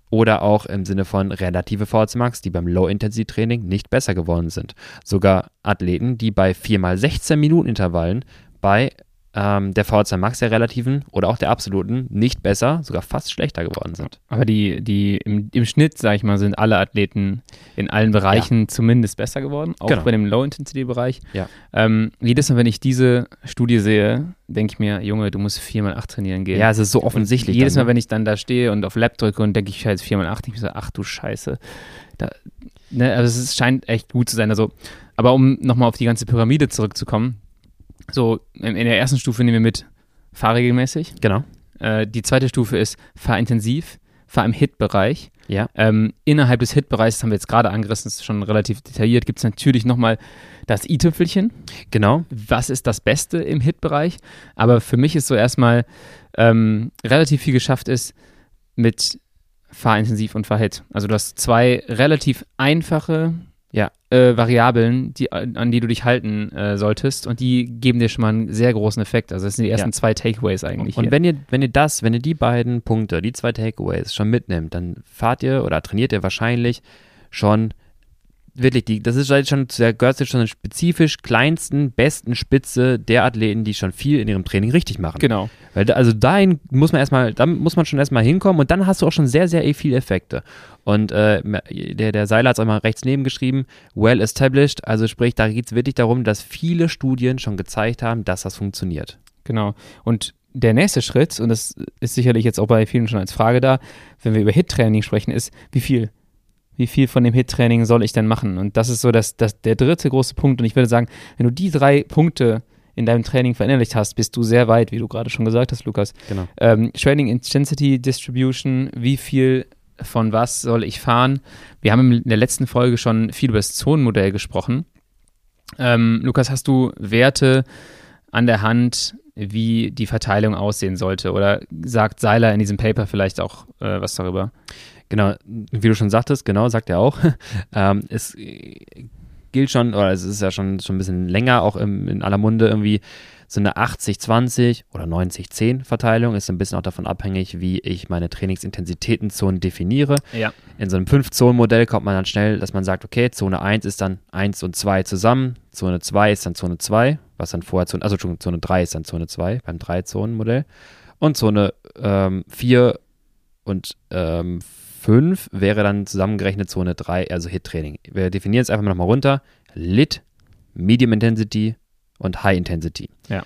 [SPEAKER 1] Oder auch im Sinne von relative VHC Max, die beim Low-Intensity-Training nicht besser geworden sind. Sogar Athleten, die bei 4x16 Minuten Intervallen bei ähm, der VHC Max der relativen oder auch der absoluten nicht besser, sogar fast schlechter geworden sind.
[SPEAKER 2] Aber die, die im, im Schnitt, sag ich mal, sind alle Athleten in allen Bereichen ja. zumindest besser geworden, auch genau. bei dem Low-Intensity-Bereich.
[SPEAKER 1] Ja.
[SPEAKER 2] Ähm, jedes Mal, wenn ich diese Studie sehe, denke ich mir, Junge, du musst 4x8 trainieren gehen.
[SPEAKER 1] Ja, es ist so offensichtlich.
[SPEAKER 2] Und jedes dann, Mal, ne? wenn ich dann da stehe und auf Lab drücke und denke, ich jetzt 4x8, ich so, ach du Scheiße. Da, ne, also es scheint echt gut zu sein. Also, aber um nochmal auf die ganze Pyramide zurückzukommen, so, in, der ersten Stufe nehmen wir mit, fahr regelmäßig.
[SPEAKER 1] Genau.
[SPEAKER 2] Äh, die zweite Stufe ist, fahr intensiv, fahr im Hit-Bereich.
[SPEAKER 1] Ja.
[SPEAKER 2] Ähm, innerhalb des Hit-Bereichs, das haben wir jetzt gerade angerissen, das ist schon relativ detailliert, gibt es natürlich nochmal das i-Tüpfelchen.
[SPEAKER 1] Genau.
[SPEAKER 2] Was ist das Beste im Hit-Bereich? Aber für mich ist so erstmal ähm, relativ viel geschafft ist mit fahrintensiv und fahrhit. Also du hast zwei relativ einfache ja. äh, Variablen, die, an die du dich halten äh, solltest und die geben dir schon mal einen sehr großen Effekt. Also das sind die ersten ja. zwei Takeaways eigentlich.
[SPEAKER 1] Und hier. wenn ihr, wenn ihr das, wenn ihr die beiden Punkte, die zwei Takeaways schon mitnimmt, dann fahrt ihr oder trainiert ihr wahrscheinlich schon wirklich, die, das ist halt schon, der gehört sich schon den spezifisch kleinsten, besten Spitze der Athleten, die schon viel in ihrem Training richtig machen.
[SPEAKER 2] Genau.
[SPEAKER 1] Weil also dahin muss man erstmal, da muss man schon erstmal hinkommen und dann hast du auch schon sehr, sehr viele Effekte. Und äh, der, der Seiler hat es auch mal rechts neben geschrieben, well established, also sprich, da geht es wirklich darum, dass viele Studien schon gezeigt haben, dass das funktioniert.
[SPEAKER 2] Genau. Und der nächste Schritt, und das ist sicherlich jetzt auch bei vielen schon als Frage da, wenn wir über Hit-Training sprechen, ist, wie viel? Wie viel von dem Hit-Training soll ich denn machen? Und das ist so das, das, der dritte große Punkt. Und ich würde sagen, wenn du die drei Punkte in deinem Training verinnerlicht hast, bist du sehr weit, wie du gerade schon gesagt hast, Lukas.
[SPEAKER 1] Genau.
[SPEAKER 2] Ähm, Training Intensity Distribution, wie viel von was soll ich fahren? Wir haben in der letzten Folge schon viel über das Zonenmodell gesprochen. Ähm, Lukas, hast du Werte an der Hand, wie die Verteilung aussehen sollte? Oder sagt Seiler in diesem Paper vielleicht auch äh, was darüber?
[SPEAKER 1] Genau, wie du schon sagtest, genau, sagt er auch. ähm, es gilt schon, oder es ist ja schon, schon ein bisschen länger, auch im, in aller Munde irgendwie so eine 80-20 oder 90-10 Verteilung. Ist ein bisschen auch davon abhängig, wie ich meine Trainingsintensitätenzonen definiere.
[SPEAKER 2] Ja.
[SPEAKER 1] In so einem 5-Zonen-Modell kommt man dann schnell, dass man sagt, okay, Zone 1 ist dann 1 und 2 zusammen, Zone 2 ist dann Zone 2, was dann vorher Zone, also Zone 3 ist dann Zone 2 beim 3-Zonen-Modell. Und Zone ähm, 4 und ähm, 5 wäre dann zusammengerechnet Zone 3, also HIT-Training. Wir definieren es einfach mal nochmal runter. LIT, Medium Intensity und High Intensity.
[SPEAKER 2] Ja.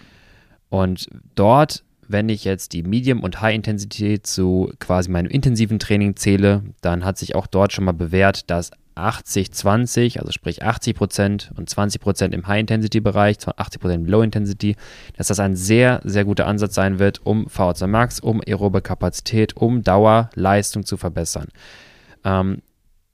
[SPEAKER 1] Und dort, wenn ich jetzt die Medium und High Intensity zu quasi meinem intensiven Training zähle, dann hat sich auch dort schon mal bewährt, dass 80-20, also sprich 80% und 20% im High-Intensity-Bereich, 80% im Low-Intensity, dass das ein sehr, sehr guter Ansatz sein wird, um VO2 Max, um aerobe Kapazität, um Dauerleistung zu verbessern. Ähm,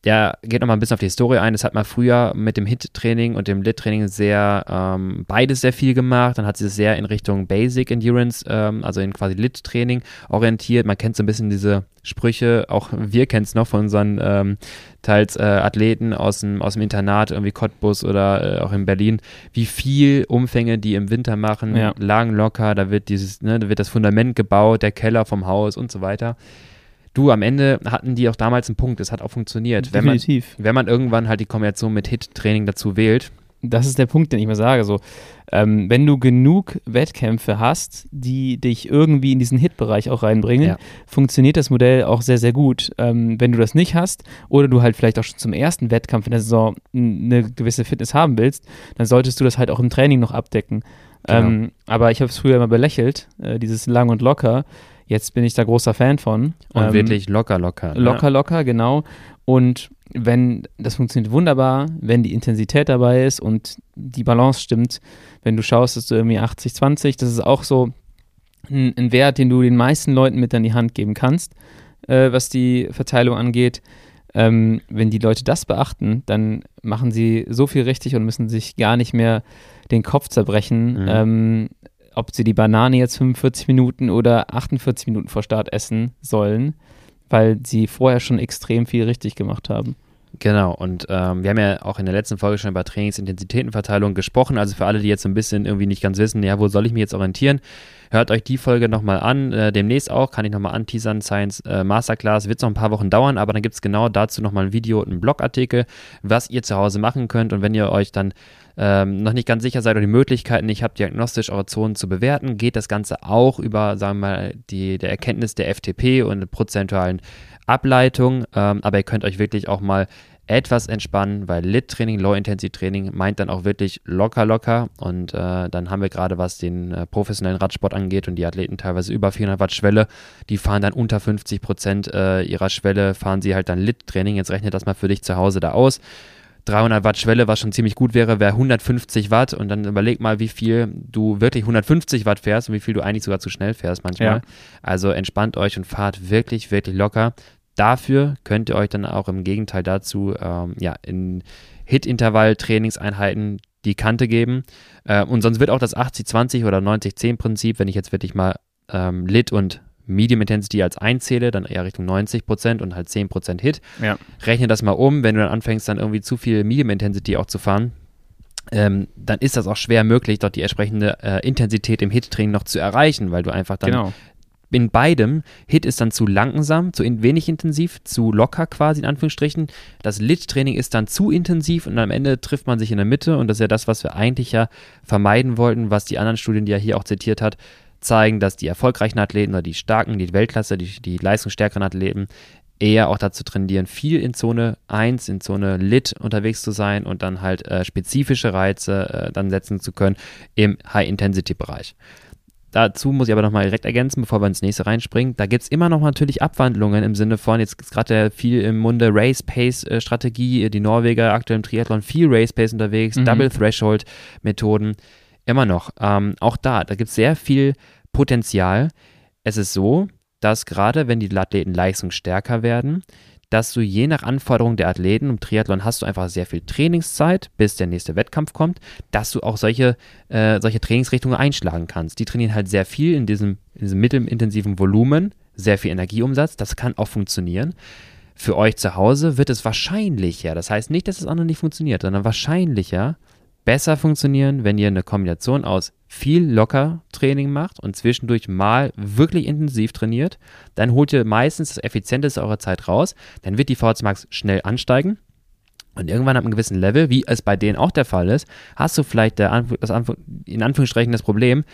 [SPEAKER 1] der geht nochmal ein bisschen auf die Historie ein. Das hat man früher mit dem HIT-Training und dem LIT-Training sehr, ähm, beides sehr viel gemacht. Dann hat sich das sehr in Richtung Basic Endurance, ähm, also in quasi LIT-Training orientiert. Man kennt so ein bisschen diese Sprüche, auch wir kennen es noch von unseren ähm, teils äh, Athleten aus dem, aus dem Internat, irgendwie Cottbus oder äh, auch in Berlin, wie viel Umfänge die im Winter machen,
[SPEAKER 2] ja.
[SPEAKER 1] lagen locker, da wird dieses, ne, da wird das Fundament gebaut, der Keller vom Haus und so weiter du, am Ende hatten die auch damals einen Punkt, es hat auch funktioniert.
[SPEAKER 2] Definitiv.
[SPEAKER 1] Wenn man, wenn man irgendwann halt die Kombination mit Hit-Training dazu wählt.
[SPEAKER 2] Das ist der Punkt, den ich mal sage. So, ähm, wenn du genug Wettkämpfe hast, die dich irgendwie in diesen Hit-Bereich auch reinbringen, ja. funktioniert das Modell auch sehr, sehr gut. Ähm, wenn du das nicht hast oder du halt vielleicht auch schon zum ersten Wettkampf in der Saison eine gewisse Fitness haben willst, dann solltest du das halt auch im Training noch abdecken. Genau. Ähm, aber ich habe es früher immer belächelt, äh, dieses lang und locker. Jetzt bin ich da großer Fan von.
[SPEAKER 1] Und ähm, wirklich locker, locker.
[SPEAKER 2] Ne? Locker, locker, genau. Und wenn das funktioniert wunderbar, wenn die Intensität dabei ist und die Balance stimmt, wenn du schaust, dass du irgendwie 80, 20, das ist auch so ein, ein Wert, den du den meisten Leuten mit an die Hand geben kannst, äh, was die Verteilung angeht. Ähm, wenn die Leute das beachten, dann machen sie so viel richtig und müssen sich gar nicht mehr den Kopf zerbrechen, mhm. ähm, ob sie die Banane jetzt 45 Minuten oder 48 Minuten vor Start essen sollen, weil sie vorher schon extrem viel richtig gemacht haben.
[SPEAKER 1] Genau, und ähm, wir haben ja auch in der letzten Folge schon über Trainingsintensitätenverteilung gesprochen. Also für alle, die jetzt so ein bisschen irgendwie nicht ganz wissen, ja, wo soll ich mich jetzt orientieren? Hört euch die Folge nochmal an. Äh, demnächst auch, kann ich nochmal anteasern, Science äh, Masterclass. Wird es noch ein paar Wochen dauern, aber dann gibt es genau dazu nochmal ein Video und einen Blogartikel, was ihr zu Hause machen könnt. Und wenn ihr euch dann ähm, noch nicht ganz sicher seid oder die Möglichkeiten nicht habt, diagnostisch eure Zonen zu bewerten, geht das Ganze auch über, sagen wir mal, die, der Erkenntnis der FTP und prozentualen Ableitung. Ähm, aber ihr könnt euch wirklich auch mal etwas entspannen, weil Lit-Training, Low-Intensity-Training meint dann auch wirklich locker, locker. Und äh, dann haben wir gerade, was den äh, professionellen Radsport angeht und die Athleten teilweise über 400 Watt Schwelle, die fahren dann unter 50 Prozent äh, ihrer Schwelle, fahren sie halt dann Lit-Training. Jetzt rechnet das mal für dich zu Hause da aus. 300 Watt Schwelle, was schon ziemlich gut wäre, wäre 150 Watt und dann überleg mal, wie viel du wirklich 150 Watt fährst und wie viel du eigentlich sogar zu schnell fährst manchmal. Ja. Also entspannt euch und fahrt wirklich, wirklich locker. Dafür könnt ihr euch dann auch im Gegenteil dazu ähm, ja, in Hit-Intervall-Trainingseinheiten die Kante geben. Äh, und sonst wird auch das 80-20 oder 90-10-Prinzip, wenn ich jetzt wirklich mal ähm, Lit und Medium Intensity als einzähle, dann eher Richtung 90% und halt 10% Hit.
[SPEAKER 2] Ja.
[SPEAKER 1] Rechne das mal um, wenn du dann anfängst, dann irgendwie zu viel Medium Intensity auch zu fahren, ähm, dann ist das auch schwer möglich, dort die entsprechende äh, Intensität im Hit-Training noch zu erreichen, weil du einfach dann
[SPEAKER 2] Genau.
[SPEAKER 1] In beidem, Hit ist dann zu langsam, zu in, wenig intensiv, zu locker quasi in Anführungsstrichen. Das Lit-Training ist dann zu intensiv und am Ende trifft man sich in der Mitte und das ist ja das, was wir eigentlich ja vermeiden wollten, was die anderen Studien, die er hier auch zitiert hat, zeigen, dass die erfolgreichen Athleten oder die starken, die Weltklasse, die, die leistungsstärkeren Athleten eher auch dazu trainieren, viel in Zone 1, in Zone Lit unterwegs zu sein und dann halt äh, spezifische Reize äh, dann setzen zu können im High-Intensity-Bereich. Dazu muss ich aber nochmal direkt ergänzen, bevor wir ins nächste reinspringen. Da gibt es immer noch natürlich Abwandlungen im Sinne von, jetzt ist gerade viel im Munde Race-Pace-Strategie, die Norweger aktuell im Triathlon viel Race-Pace unterwegs,
[SPEAKER 2] Mhm.
[SPEAKER 1] Double-Threshold-Methoden, immer noch. Ähm, auch da, da gibt es sehr viel Potenzial. Es ist so, dass gerade wenn die Athleten leistungsstärker werden, dass du je nach Anforderung der Athleten, im Triathlon hast du einfach sehr viel Trainingszeit, bis der nächste Wettkampf kommt, dass du auch solche, äh, solche Trainingsrichtungen einschlagen kannst. Die trainieren halt sehr viel in diesem, in diesem mittelintensiven Volumen, sehr viel Energieumsatz, das kann auch funktionieren. Für euch zu Hause wird es wahrscheinlicher, das heißt nicht, dass das andere nicht funktioniert, sondern wahrscheinlicher besser funktionieren, wenn ihr eine Kombination aus viel locker Training macht und zwischendurch mal wirklich intensiv trainiert, dann holt ihr meistens das Effizienteste eurer Zeit raus, dann wird die VHC Max schnell ansteigen und irgendwann ab einem gewissen Level, wie es bei denen auch der Fall ist, hast du vielleicht der, das in Anführungsstrichen das Problem,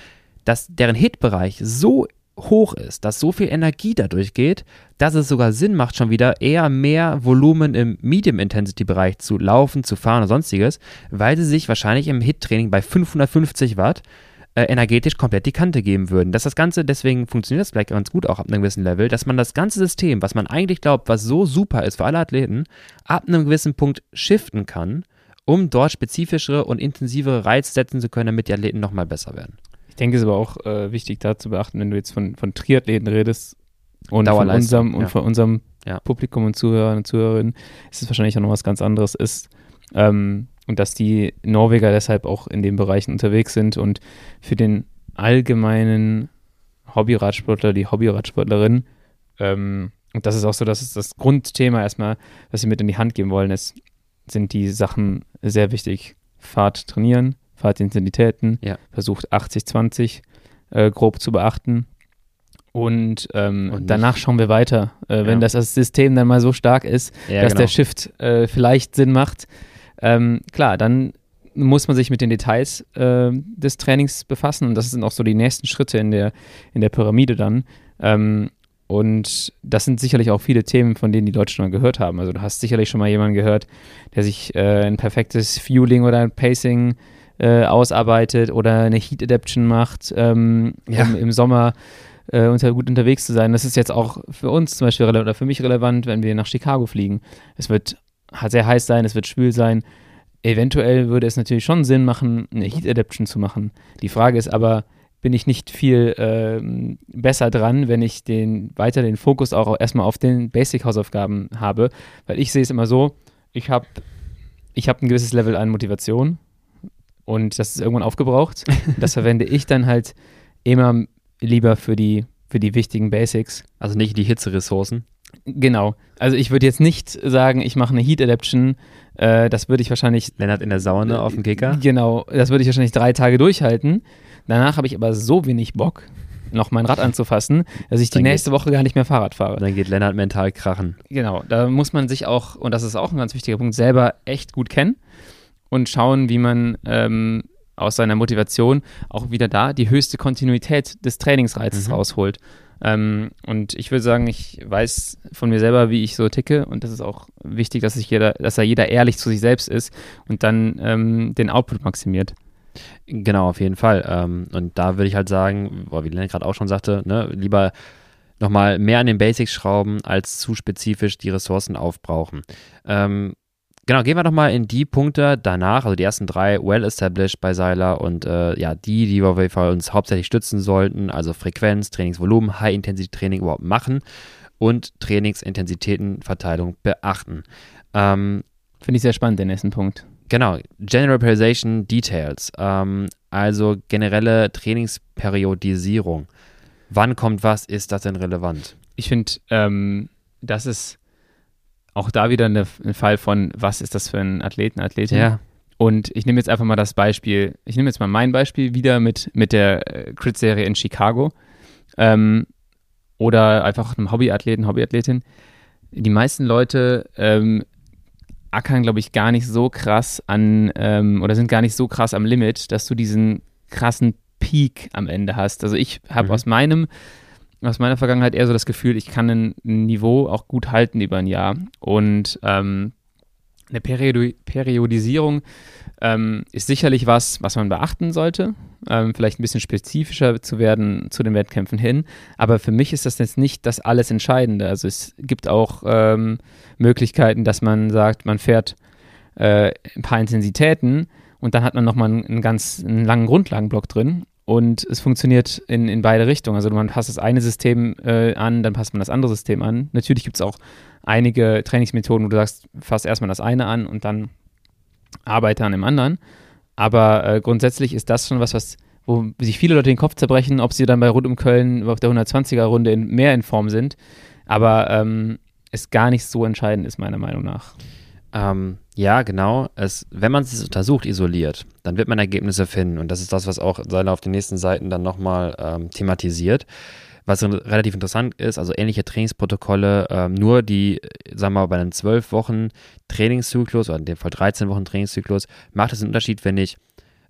[SPEAKER 1] dass deren Hitbereich so hoch ist, dass so viel Energie dadurch geht, dass es sogar Sinn macht, schon wieder eher mehr Volumen im Medium-Intensity-Bereich zu laufen, zu fahren oder sonstiges, weil sie sich wahrscheinlich im Hit-Training bei 550 Watt äh, energetisch komplett die Kante geben würden. Dass das Ganze, deswegen funktioniert das vielleicht ganz gut auch ab einem gewissen Level, dass man das ganze System, was man eigentlich glaubt, was so super ist für alle Athleten, ab einem gewissen Punkt shiften kann, um dort spezifischere und intensivere Reize setzen zu können, damit die Athleten nochmal besser werden.
[SPEAKER 2] Ich denke, es ist aber auch äh, wichtig da zu beachten, wenn du jetzt von, von Triathleten redest und von unserem, und
[SPEAKER 1] ja.
[SPEAKER 2] von unserem
[SPEAKER 1] Ja.
[SPEAKER 2] Publikum und Zuhörern und Zuhörerinnen, ist es wahrscheinlich auch noch was ganz anderes ist. Ähm, und dass die Norweger deshalb auch in den Bereichen unterwegs sind und für den allgemeinen Hobbyradsportler, die Hobbyradsportlerin, ähm, und das ist auch so, dass es das Grundthema erstmal, was sie mit in die Hand geben wollen, ist, sind die Sachen sehr wichtig. Fahrt trainieren, Fahrtintensitäten,
[SPEAKER 1] Ja.
[SPEAKER 2] versucht 80-20 äh, grob zu beachten. Und, ähm,
[SPEAKER 1] Und
[SPEAKER 2] danach schauen wir weiter. Äh, wenn
[SPEAKER 1] Ja.
[SPEAKER 2] das System dann mal so stark ist,
[SPEAKER 1] Ja,
[SPEAKER 2] dass
[SPEAKER 1] genau.
[SPEAKER 2] der Shift äh, vielleicht Sinn macht, ähm, klar, dann muss man sich mit den Details äh, des Trainings befassen und das sind auch so die nächsten Schritte in der, in der Pyramide dann. Ähm, und das sind sicherlich auch viele Themen, von denen die Leute schon mal gehört haben. Also du hast sicherlich schon mal jemanden gehört, der sich äh, ein perfektes Fueling oder ein Pacing äh, ausarbeitet oder eine Heat Adaption macht, ähm,
[SPEAKER 1] Ja.
[SPEAKER 2] um im Sommer äh, unter, gut unterwegs zu sein. Das ist jetzt auch für uns zum Beispiel oder für mich relevant, wenn wir nach Chicago fliegen. Es wird sehr heiß sein, es wird schwül sein. Eventuell würde es natürlich schon Sinn machen, eine Heat Adaption zu machen. Die Frage ist aber, bin ich nicht viel ähm, besser dran, wenn ich den weiter den Fokus auch erstmal auf den Basic-Hausaufgaben habe? Weil ich sehe es immer so, ich habe ich hab ein gewisses Level an Motivation und das ist irgendwann aufgebraucht. das verwende ich dann halt immer lieber für die, für die wichtigen Basics.
[SPEAKER 1] Also nicht die Hitzeressourcen.
[SPEAKER 2] Genau. Also ich würde jetzt nicht sagen, ich mache eine Heat Adaption. Äh, das würde ich wahrscheinlich
[SPEAKER 1] Lennart in der Sauna auf dem Kicker.
[SPEAKER 2] Genau, das würde ich wahrscheinlich drei Tage durchhalten. Danach habe ich aber so wenig Bock, noch mein Rad anzufassen, dass ich die
[SPEAKER 1] Dann
[SPEAKER 2] nächste Woche gar nicht mehr Fahrrad fahre.
[SPEAKER 1] Dann geht Lennart mental krachen.
[SPEAKER 2] Genau, da muss man sich auch, und das ist auch ein ganz wichtiger Punkt, selber echt gut kennen und schauen, wie man ähm, aus seiner Motivation auch wieder da die höchste Kontinuität des Trainingsreizes
[SPEAKER 1] Mhm.
[SPEAKER 2] rausholt. Ähm, und ich würde sagen, ich weiß von mir selber, wie ich so ticke und das ist auch wichtig, dass sich jeder, dass da jeder ehrlich zu sich selbst ist und dann ähm, den Output maximiert.
[SPEAKER 1] Genau, auf jeden Fall. Ähm, und da würde ich halt sagen, boah, wie Lennart gerade auch schon sagte, ne, lieber nochmal mehr an den Basics schrauben, als zu spezifisch die Ressourcen aufbrauchen. Ähm, genau, gehen wir doch mal in die Punkte danach, also die ersten drei well established bei Seiler und äh, ja, die, die wir auf jeden Fall uns hauptsächlich stützen sollten, also Frequenz, Trainingsvolumen, High-Intensity-Training überhaupt machen und Trainingsintensitätenverteilung beachten. Ähm,
[SPEAKER 2] Finde ich sehr spannend, den nächsten Punkt.
[SPEAKER 1] Genau, General Periodization Details, ähm, also generelle Trainingsperiodisierung. Wann kommt was? Ist das denn relevant?
[SPEAKER 2] Ich finde, ähm, das ist auch da wieder eine, ein Fall von, was ist das für ein Athleten, Athletin?
[SPEAKER 1] Ja.
[SPEAKER 2] Und ich nehme jetzt einfach mal das Beispiel, ich nehme jetzt mal mein Beispiel wieder mit, mit der äh, Crit-Serie in Chicago. Ähm, oder einfach einem Hobbyathleten, Hobbyathletin. Die meisten Leute ähm, ackern, glaube ich, gar nicht so krass an ähm, oder sind gar nicht so krass am Limit, dass du diesen krassen Peak am Ende hast. Also ich habe mhm. aus meinem aus meiner Vergangenheit eher so das Gefühl, ich kann ein Niveau auch gut halten über ein Jahr. Und ähm, eine Periodi Periodisierung ähm, ist sicherlich was, was man beachten sollte. Ähm, vielleicht ein bisschen spezifischer zu werden zu den Wettkämpfen hin. Aber für mich ist das jetzt nicht das alles Entscheidende. Also es gibt auch ähm, Möglichkeiten, dass man sagt, man fährt äh, ein paar Intensitäten und dann hat man nochmal einen, ganz einen langen Grundlagenblock drin und es funktioniert in, in beide Richtungen. Also man passt das eine System äh, an, dann passt man das andere System an. Natürlich gibt es auch einige Trainingsmethoden, wo du sagst, fass erstmal das eine an und dann arbeite an dem anderen. Aber äh, grundsätzlich ist das schon was, was wo sich viele Leute den Kopf zerbrechen, ob sie dann bei Rund um Köln auf der 120er Runde in, mehr in Form sind. Aber ähm, es gar nicht so entscheidend ist, meiner Meinung nach.
[SPEAKER 1] Ähm, ja, genau. Es, wenn man es untersucht, isoliert, dann wird man Ergebnisse finden. Und das ist das, was auch Seiler auf den nächsten Seiten dann nochmal ähm, thematisiert. Was relativ interessant ist, also ähnliche Trainingsprotokolle, ähm, nur die, sagen wir mal, bei einem 12 Wochen Trainingszyklus oder in dem Fall 13 Wochen Trainingszyklus, macht es einen Unterschied, wenn ich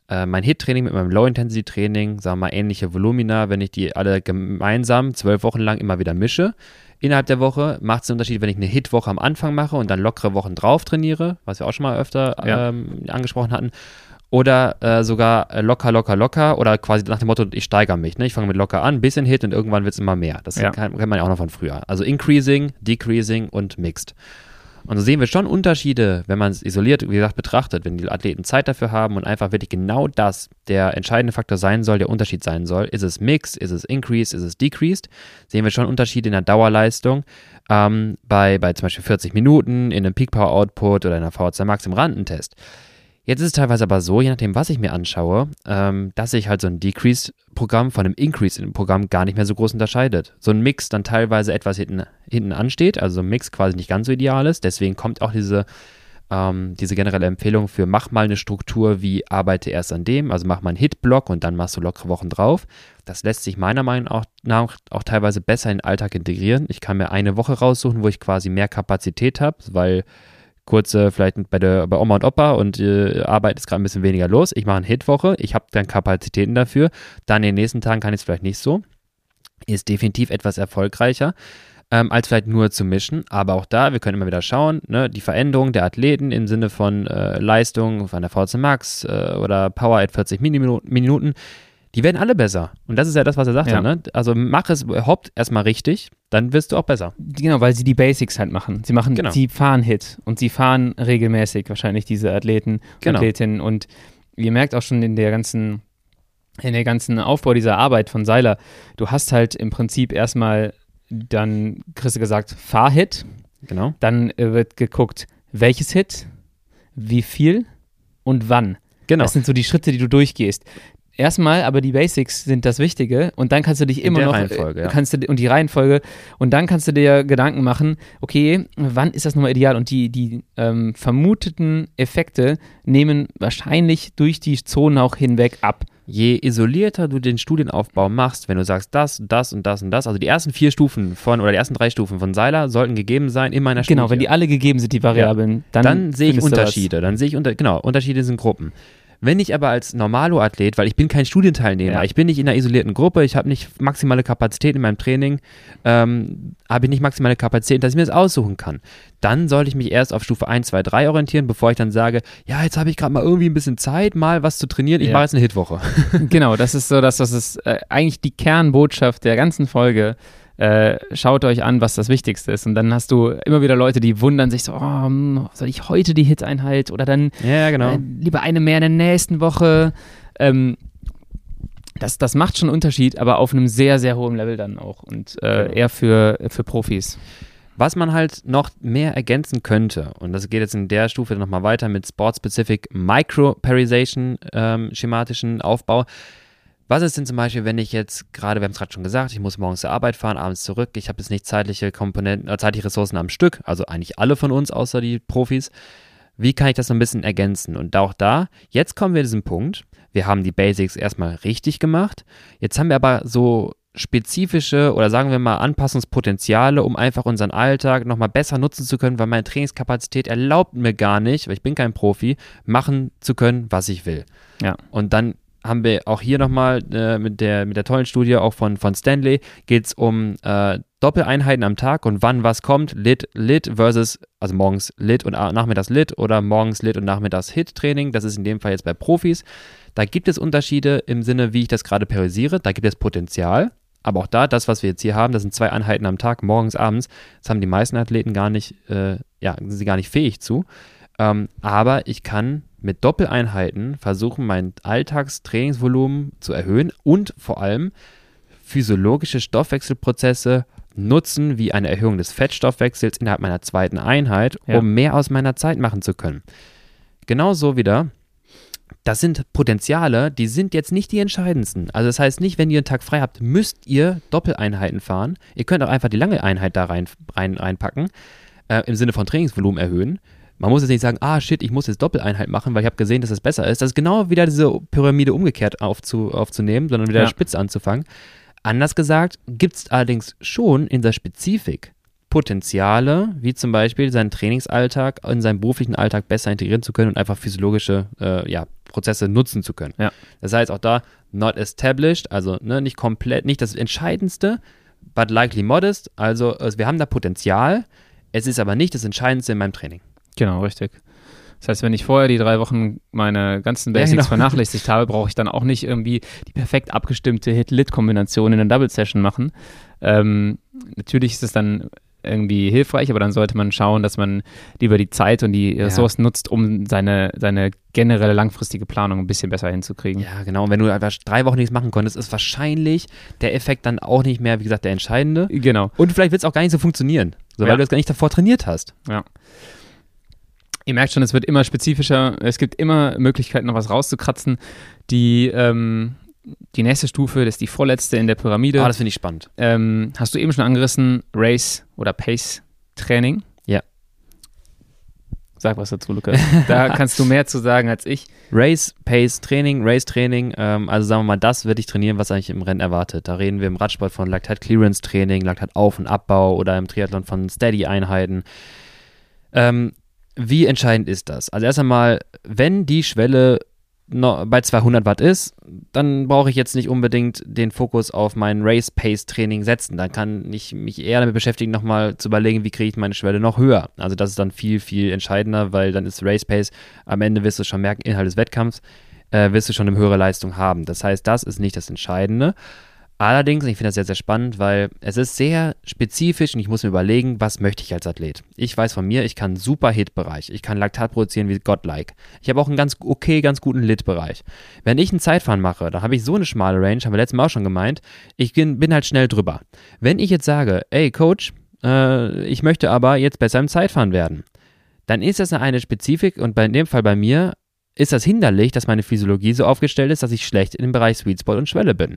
[SPEAKER 1] äh, mein HIT-Training mit meinem Low-Intensity-Training, sagen wir mal, ähnliche Volumina, wenn ich die alle gemeinsam zwölf Wochen lang immer wieder mische, innerhalb der Woche macht es einen Unterschied, wenn ich eine Hit-Woche am Anfang mache und dann lockere Wochen drauf trainiere, was wir auch schon mal öfter ja. ähm, angesprochen hatten, oder äh, sogar locker, locker, locker oder quasi nach dem Motto, ich steigere mich. Ne? Ich fange mit locker an, bisschen Hit und irgendwann wird es immer mehr. Das ja. kennt man ja auch noch von früher. Also Increasing, Decreasing und Mixed. Und so sehen wir schon Unterschiede, wenn man es isoliert, wie gesagt, betrachtet, wenn die Athleten Zeit dafür haben und einfach wirklich genau das der entscheidende Faktor sein soll, der Unterschied sein soll. Ist es Mixed, ist es Increased, ist es Decreased? Sehen wir schon Unterschiede in der Dauerleistung. Ähm, bei, bei zum Beispiel 40 Minuten in einem Peak Power Output oder in einer VHC Max im Randentest. Jetzt ist es teilweise aber so, je nachdem, was ich mir anschaue, ähm, dass sich halt so ein Decrease-Programm von einem Increase-Programm gar nicht mehr so groß unterscheidet. So ein Mix dann teilweise etwas hinten, hinten ansteht, also ein Mix quasi nicht ganz so ideal ist. Deswegen kommt auch diese, ähm, diese generelle Empfehlung für mach mal eine Struktur wie arbeite erst an dem, also mach mal einen Hit-Block und dann machst du lockere Wochen drauf. Das lässt sich meiner Meinung nach auch teilweise besser in den Alltag integrieren. Ich kann mir eine Woche raussuchen, wo ich quasi mehr Kapazität habe, weil kurze, vielleicht bei, der, bei Oma und Opa und äh, Arbeit ist gerade ein bisschen weniger los. Ich mache eine Hitwoche, ich habe dann Kapazitäten dafür. Dann in den nächsten Tagen kann ich es vielleicht nicht so. Ist definitiv etwas erfolgreicher. Ähm, als vielleicht nur zu mischen. Aber auch da, wir können immer wieder schauen, ne, die Veränderung der Athleten im Sinne von äh, Leistung von der VC Max äh, oder Power at 40 Minuten die werden alle besser. Und das ist ja das, was er sagte. Ja. Ne? Also mach es überhaupt erstmal richtig, dann wirst du auch besser.
[SPEAKER 2] Genau, weil sie die Basics halt machen. Sie machen, genau. sie fahren Hit und sie fahren regelmäßig wahrscheinlich diese Athleten, genau. Athletinnen. Und ihr merkt auch schon in der ganzen, in der ganzen Aufbau dieser Arbeit von Seiler, du hast halt im Prinzip erstmal dann, du gesagt, Fahr-Hit.
[SPEAKER 1] Genau.
[SPEAKER 2] Dann äh, wird geguckt, welches Hit, wie viel und wann. Genau. Das sind so die Schritte, die du durchgehst erstmal, aber die Basics sind das Wichtige und dann kannst du dich immer noch
[SPEAKER 1] Reihenfolge, ja.
[SPEAKER 2] kannst du und die Reihenfolge und dann kannst du dir Gedanken machen, okay, wann ist das nochmal ideal und die die ähm, vermuteten Effekte nehmen wahrscheinlich durch die Zonen auch hinweg ab.
[SPEAKER 1] Je isolierter du den Studienaufbau machst, wenn du sagst, das, das und das und das, also die ersten vier Stufen von oder die ersten drei Stufen von Seiler sollten gegeben sein in meiner
[SPEAKER 2] Studie. Genau, wenn die alle gegeben sind, die Variablen, ja.
[SPEAKER 1] dann, dann sehe ich Unterschiede. Dann sehe ich unter, genau, Unterschiede sind Gruppen. Wenn ich aber als Normalo-Athlet, weil ich bin kein Studienteilnehmer, ja. ich bin nicht in einer isolierten Gruppe, ich habe nicht maximale Kapazität in meinem Training, ähm, habe ich nicht maximale Kapazität, dass ich mir das aussuchen kann. Dann sollte ich mich erst auf Stufe 1, 2, 3 orientieren, bevor ich dann sage, ja, jetzt habe ich gerade mal irgendwie ein bisschen Zeit, mal was zu trainieren, ich ja. mache jetzt eine Hitwoche.
[SPEAKER 2] genau, das ist so, dass das ist äh, eigentlich die Kernbotschaft der ganzen Folge äh, schaut euch an, was das Wichtigste ist. Und dann hast du immer wieder Leute, die wundern sich so, oh, hm, soll ich heute die Hit-Einheit oder dann
[SPEAKER 1] ja, genau.
[SPEAKER 2] äh, lieber eine mehr in der nächsten Woche. Ähm, das, das macht schon einen Unterschied, aber auf einem sehr, sehr hohen Level dann auch und äh, eher für, für Profis.
[SPEAKER 1] Was man halt noch mehr ergänzen könnte, und das geht jetzt in der Stufe nochmal weiter mit Sport-Specific Micro-Parization ähm, schematischen Aufbau, Was ist denn zum Beispiel, wenn ich jetzt gerade, wir haben es gerade schon gesagt, ich muss morgens zur Arbeit fahren, abends zurück, ich habe jetzt nicht zeitliche Komponenten, äh, zeitliche Ressourcen am Stück, also eigentlich alle von uns außer die Profis. Wie kann ich das so ein bisschen ergänzen? Und auch da, jetzt kommen wir zu diesem Punkt. Wir haben die Basics erstmal richtig gemacht. Jetzt haben wir aber so spezifische oder sagen wir mal Anpassungspotenziale, um einfach unseren Alltag nochmal besser nutzen zu können, weil meine Trainingskapazität erlaubt mir gar nicht, weil ich bin kein Profi, machen zu können, was ich will.
[SPEAKER 2] Ja.
[SPEAKER 1] Und dann haben wir auch hier nochmal äh, mit, der, mit der tollen Studie auch von, von Stanley, geht es um äh, Doppeleinheiten am Tag und wann was kommt, Lit, Lit versus, also morgens Lit und nachmittags Lit oder morgens Lit und nachmittags Hit-Training. Das ist in dem Fall jetzt bei Profis. Da gibt es Unterschiede im Sinne, wie ich das gerade priorisiere. Da gibt es Potenzial. Aber auch da, das, was wir jetzt hier haben, das sind zwei Einheiten am Tag, morgens, abends. Das haben die meisten Athleten gar nicht, äh, ja, sind sie gar nicht fähig zu. Ähm, aber ich kann mit Doppeleinheiten versuchen, mein Alltagstrainingsvolumen zu erhöhen und vor allem physiologische Stoffwechselprozesse nutzen, wie eine Erhöhung des Fettstoffwechsels innerhalb meiner zweiten Einheit, ja. um mehr aus meiner Zeit machen zu können. Genauso wieder das sind Potenziale, die sind jetzt nicht die entscheidendsten. Also das heißt nicht, wenn ihr einen Tag frei habt, müsst ihr Doppeleinheiten fahren. Ihr könnt auch einfach die lange Einheit da rein, rein reinpacken, äh, im Sinne von Trainingsvolumen erhöhen. Man muss jetzt nicht sagen, ah shit, ich muss jetzt Doppeleinheit machen, weil ich habe gesehen, dass das besser ist. Das ist genau wieder diese Pyramide umgekehrt aufzu, aufzunehmen, sondern wieder ja. spitz anzufangen. Anders gesagt, gibt es allerdings schon in der Spezifik Potenziale, wie zum Beispiel seinen Trainingsalltag in seinen beruflichen Alltag besser integrieren zu können und einfach physiologische äh, ja, Prozesse nutzen zu können.
[SPEAKER 2] Ja.
[SPEAKER 1] Das heißt auch da, not established, also ne, nicht komplett, nicht das Entscheidendste, but likely modest. Also, also wir haben da Potenzial, es ist aber nicht das Entscheidendste in meinem Training.
[SPEAKER 2] Genau, richtig. Das heißt, wenn ich vorher die drei Wochen meine ganzen Basics ja, genau. vernachlässigt habe, brauche ich dann auch nicht irgendwie die perfekt abgestimmte Hit-Lit-Kombination in einer Double-Session machen. Ähm, natürlich ist es dann irgendwie hilfreich, aber dann sollte man schauen, dass man lieber die Zeit und die Ressourcen ja. nutzt, um seine, seine generelle langfristige Planung ein bisschen besser hinzukriegen.
[SPEAKER 1] Ja, genau. Und wenn du einfach drei Wochen nichts machen konntest, ist wahrscheinlich der Effekt dann auch nicht mehr, wie gesagt, der entscheidende.
[SPEAKER 2] Genau.
[SPEAKER 1] Und vielleicht wird es auch gar nicht so funktionieren, so, weil ja. du das gar nicht davor trainiert hast.
[SPEAKER 2] Ja. Ihr merkt schon, es wird immer spezifischer. Es gibt immer Möglichkeiten, noch was rauszukratzen, die ähm, die nächste Stufe, das ist die vorletzte in der Pyramide.
[SPEAKER 1] Ah, das finde ich spannend.
[SPEAKER 2] Ähm, hast du eben schon angerissen, Race oder Pace Training?
[SPEAKER 1] Ja.
[SPEAKER 2] Sag was dazu, Lukas. Da kannst du mehr zu sagen als ich.
[SPEAKER 1] Race, Pace Training, Race Training, ähm, also sagen wir mal, das würde ich trainieren, was eigentlich im Rennen erwartet. Da reden wir im Radsport von Laktat Clearance Training, Laktat Auf- und Abbau oder im Triathlon von Steady Einheiten. Ähm, wie entscheidend ist das? Also erst einmal, wenn die Schwelle bei 200 Watt ist, dann brauche ich jetzt nicht unbedingt den Fokus auf mein Race Pace Training setzen. Dann kann ich mich eher damit beschäftigen, nochmal zu überlegen, wie kriege ich meine Schwelle noch höher. Also das ist dann viel, viel entscheidender, weil dann ist Race Pace, am Ende wirst du schon merken, Inhalt des Wettkampfs, äh, wirst du schon eine höhere Leistung haben. Das heißt, das ist nicht das Entscheidende. Allerdings, ich finde das sehr, sehr spannend, weil es ist sehr spezifisch und ich muss mir überlegen, was möchte ich als Athlet. Ich weiß von mir, ich kann super Hit-Bereich. Ich kann Laktat produzieren wie Godlike. Ich habe auch einen ganz okay, ganz guten Lit-Bereich. Wenn ich ein Zeitfahren mache, dann habe ich so eine schmale Range, haben wir letztes Mal auch schon gemeint, ich bin, halt schnell drüber. Wenn ich jetzt sage, ey Coach, äh, ich möchte aber jetzt besser im Zeitfahren werden, dann ist das eine Spezifik und bei, in dem Fall bei mir ist das hinderlich, dass meine Physiologie so aufgestellt ist, dass ich schlecht in dem Bereich Sweet Spot und Schwelle bin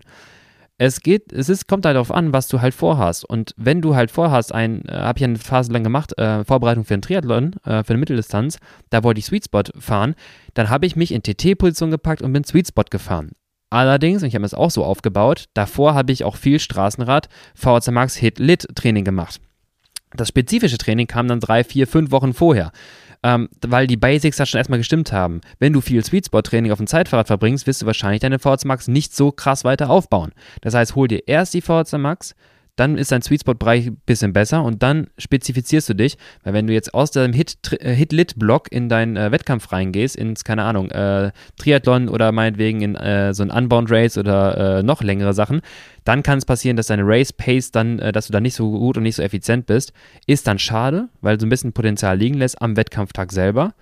[SPEAKER 1] es geht, es ist, kommt halt darauf an, was du halt vorhast. Und wenn du halt vorhast, ein, äh, habe ich eine Phase lang gemacht, äh, Vorbereitung für einen Triathlon, äh, für eine Mitteldistanz, da wollte ich Sweet Spot fahren, dann habe ich mich in TT-Position gepackt und bin Sweet Spot gefahren. Allerdings, und ich habe es auch so aufgebaut, davor habe ich auch viel Straßenrad, VHC Max Hit Lit Training gemacht. Das spezifische Training kam dann drei, vier, fünf Wochen vorher ähm, weil die Basics da schon erstmal gestimmt haben. Wenn du viel Sweetspot-Training auf dem Zeitfahrrad verbringst, wirst du wahrscheinlich deine VHC Max nicht so krass weiter aufbauen. Das heißt, hol dir erst die VHC Max, dann ist dein Sweetspot-Bereich ein bisschen besser und dann spezifizierst du dich, weil wenn du jetzt aus deinem äh, Hit-Lit-Block in deinen äh, Wettkampf reingehst, ins, keine Ahnung, äh, Triathlon oder meinetwegen in äh, so ein Unbound Race oder äh, noch längere Sachen, dann kann es passieren, dass deine Race-Pace dann, äh, dass du da nicht so gut und nicht so effizient bist. Ist dann schade, weil du ein bisschen Potenzial liegen lässt am Wettkampftag selber.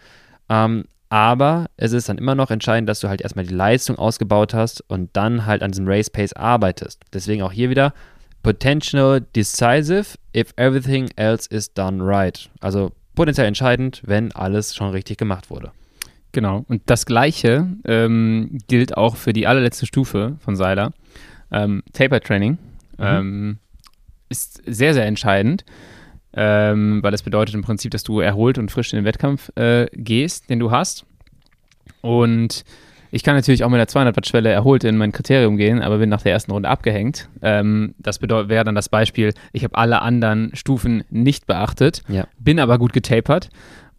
[SPEAKER 1] Ähm, aber es ist dann immer noch entscheidend, dass du halt erstmal die Leistung ausgebaut hast und dann halt an diesem Race Pace arbeitest. Deswegen auch hier wieder potential decisive if everything else is done right. Also potenziell entscheidend, wenn alles schon richtig gemacht wurde.
[SPEAKER 2] Genau. Und das Gleiche ähm, gilt auch für die allerletzte Stufe von Seiler. Ähm, Taper Training mhm. ähm, ist sehr, sehr entscheidend, ähm, weil das bedeutet im Prinzip, dass du erholt und frisch in den Wettkampf äh, gehst, den du hast. Und ich kann natürlich auch mit der 200 Watt Schwelle erholt in mein Kriterium gehen, aber bin nach der ersten Runde abgehängt. Ähm, das wäre dann das Beispiel, ich habe alle anderen Stufen nicht beachtet, ja. bin aber gut getapert.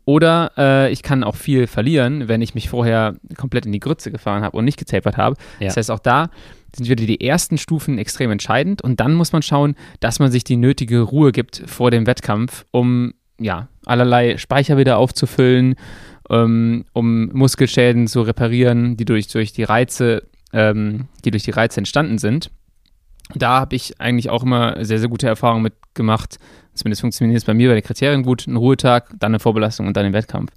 [SPEAKER 2] Oder äh, ich kann auch viel verlieren, wenn ich mich vorher komplett in die Grütze gefahren habe und nicht getapert habe. Ja. Das heißt, auch da sind wieder die ersten Stufen extrem entscheidend. Und dann muss man schauen, dass man sich die nötige Ruhe gibt vor dem Wettkampf, um ja, allerlei Speicher wieder aufzufüllen, ähm, um Muskelschäden zu reparieren, die durch, durch die Reize, ähm, die durch die Reize entstanden sind. Da habe ich eigentlich auch immer sehr, sehr gute Erfahrungen mit gemacht. Zumindest funktioniert es bei mir bei den Kriterien gut. Ein Ruhetag, dann eine Vorbelastung und dann den Wettkampf.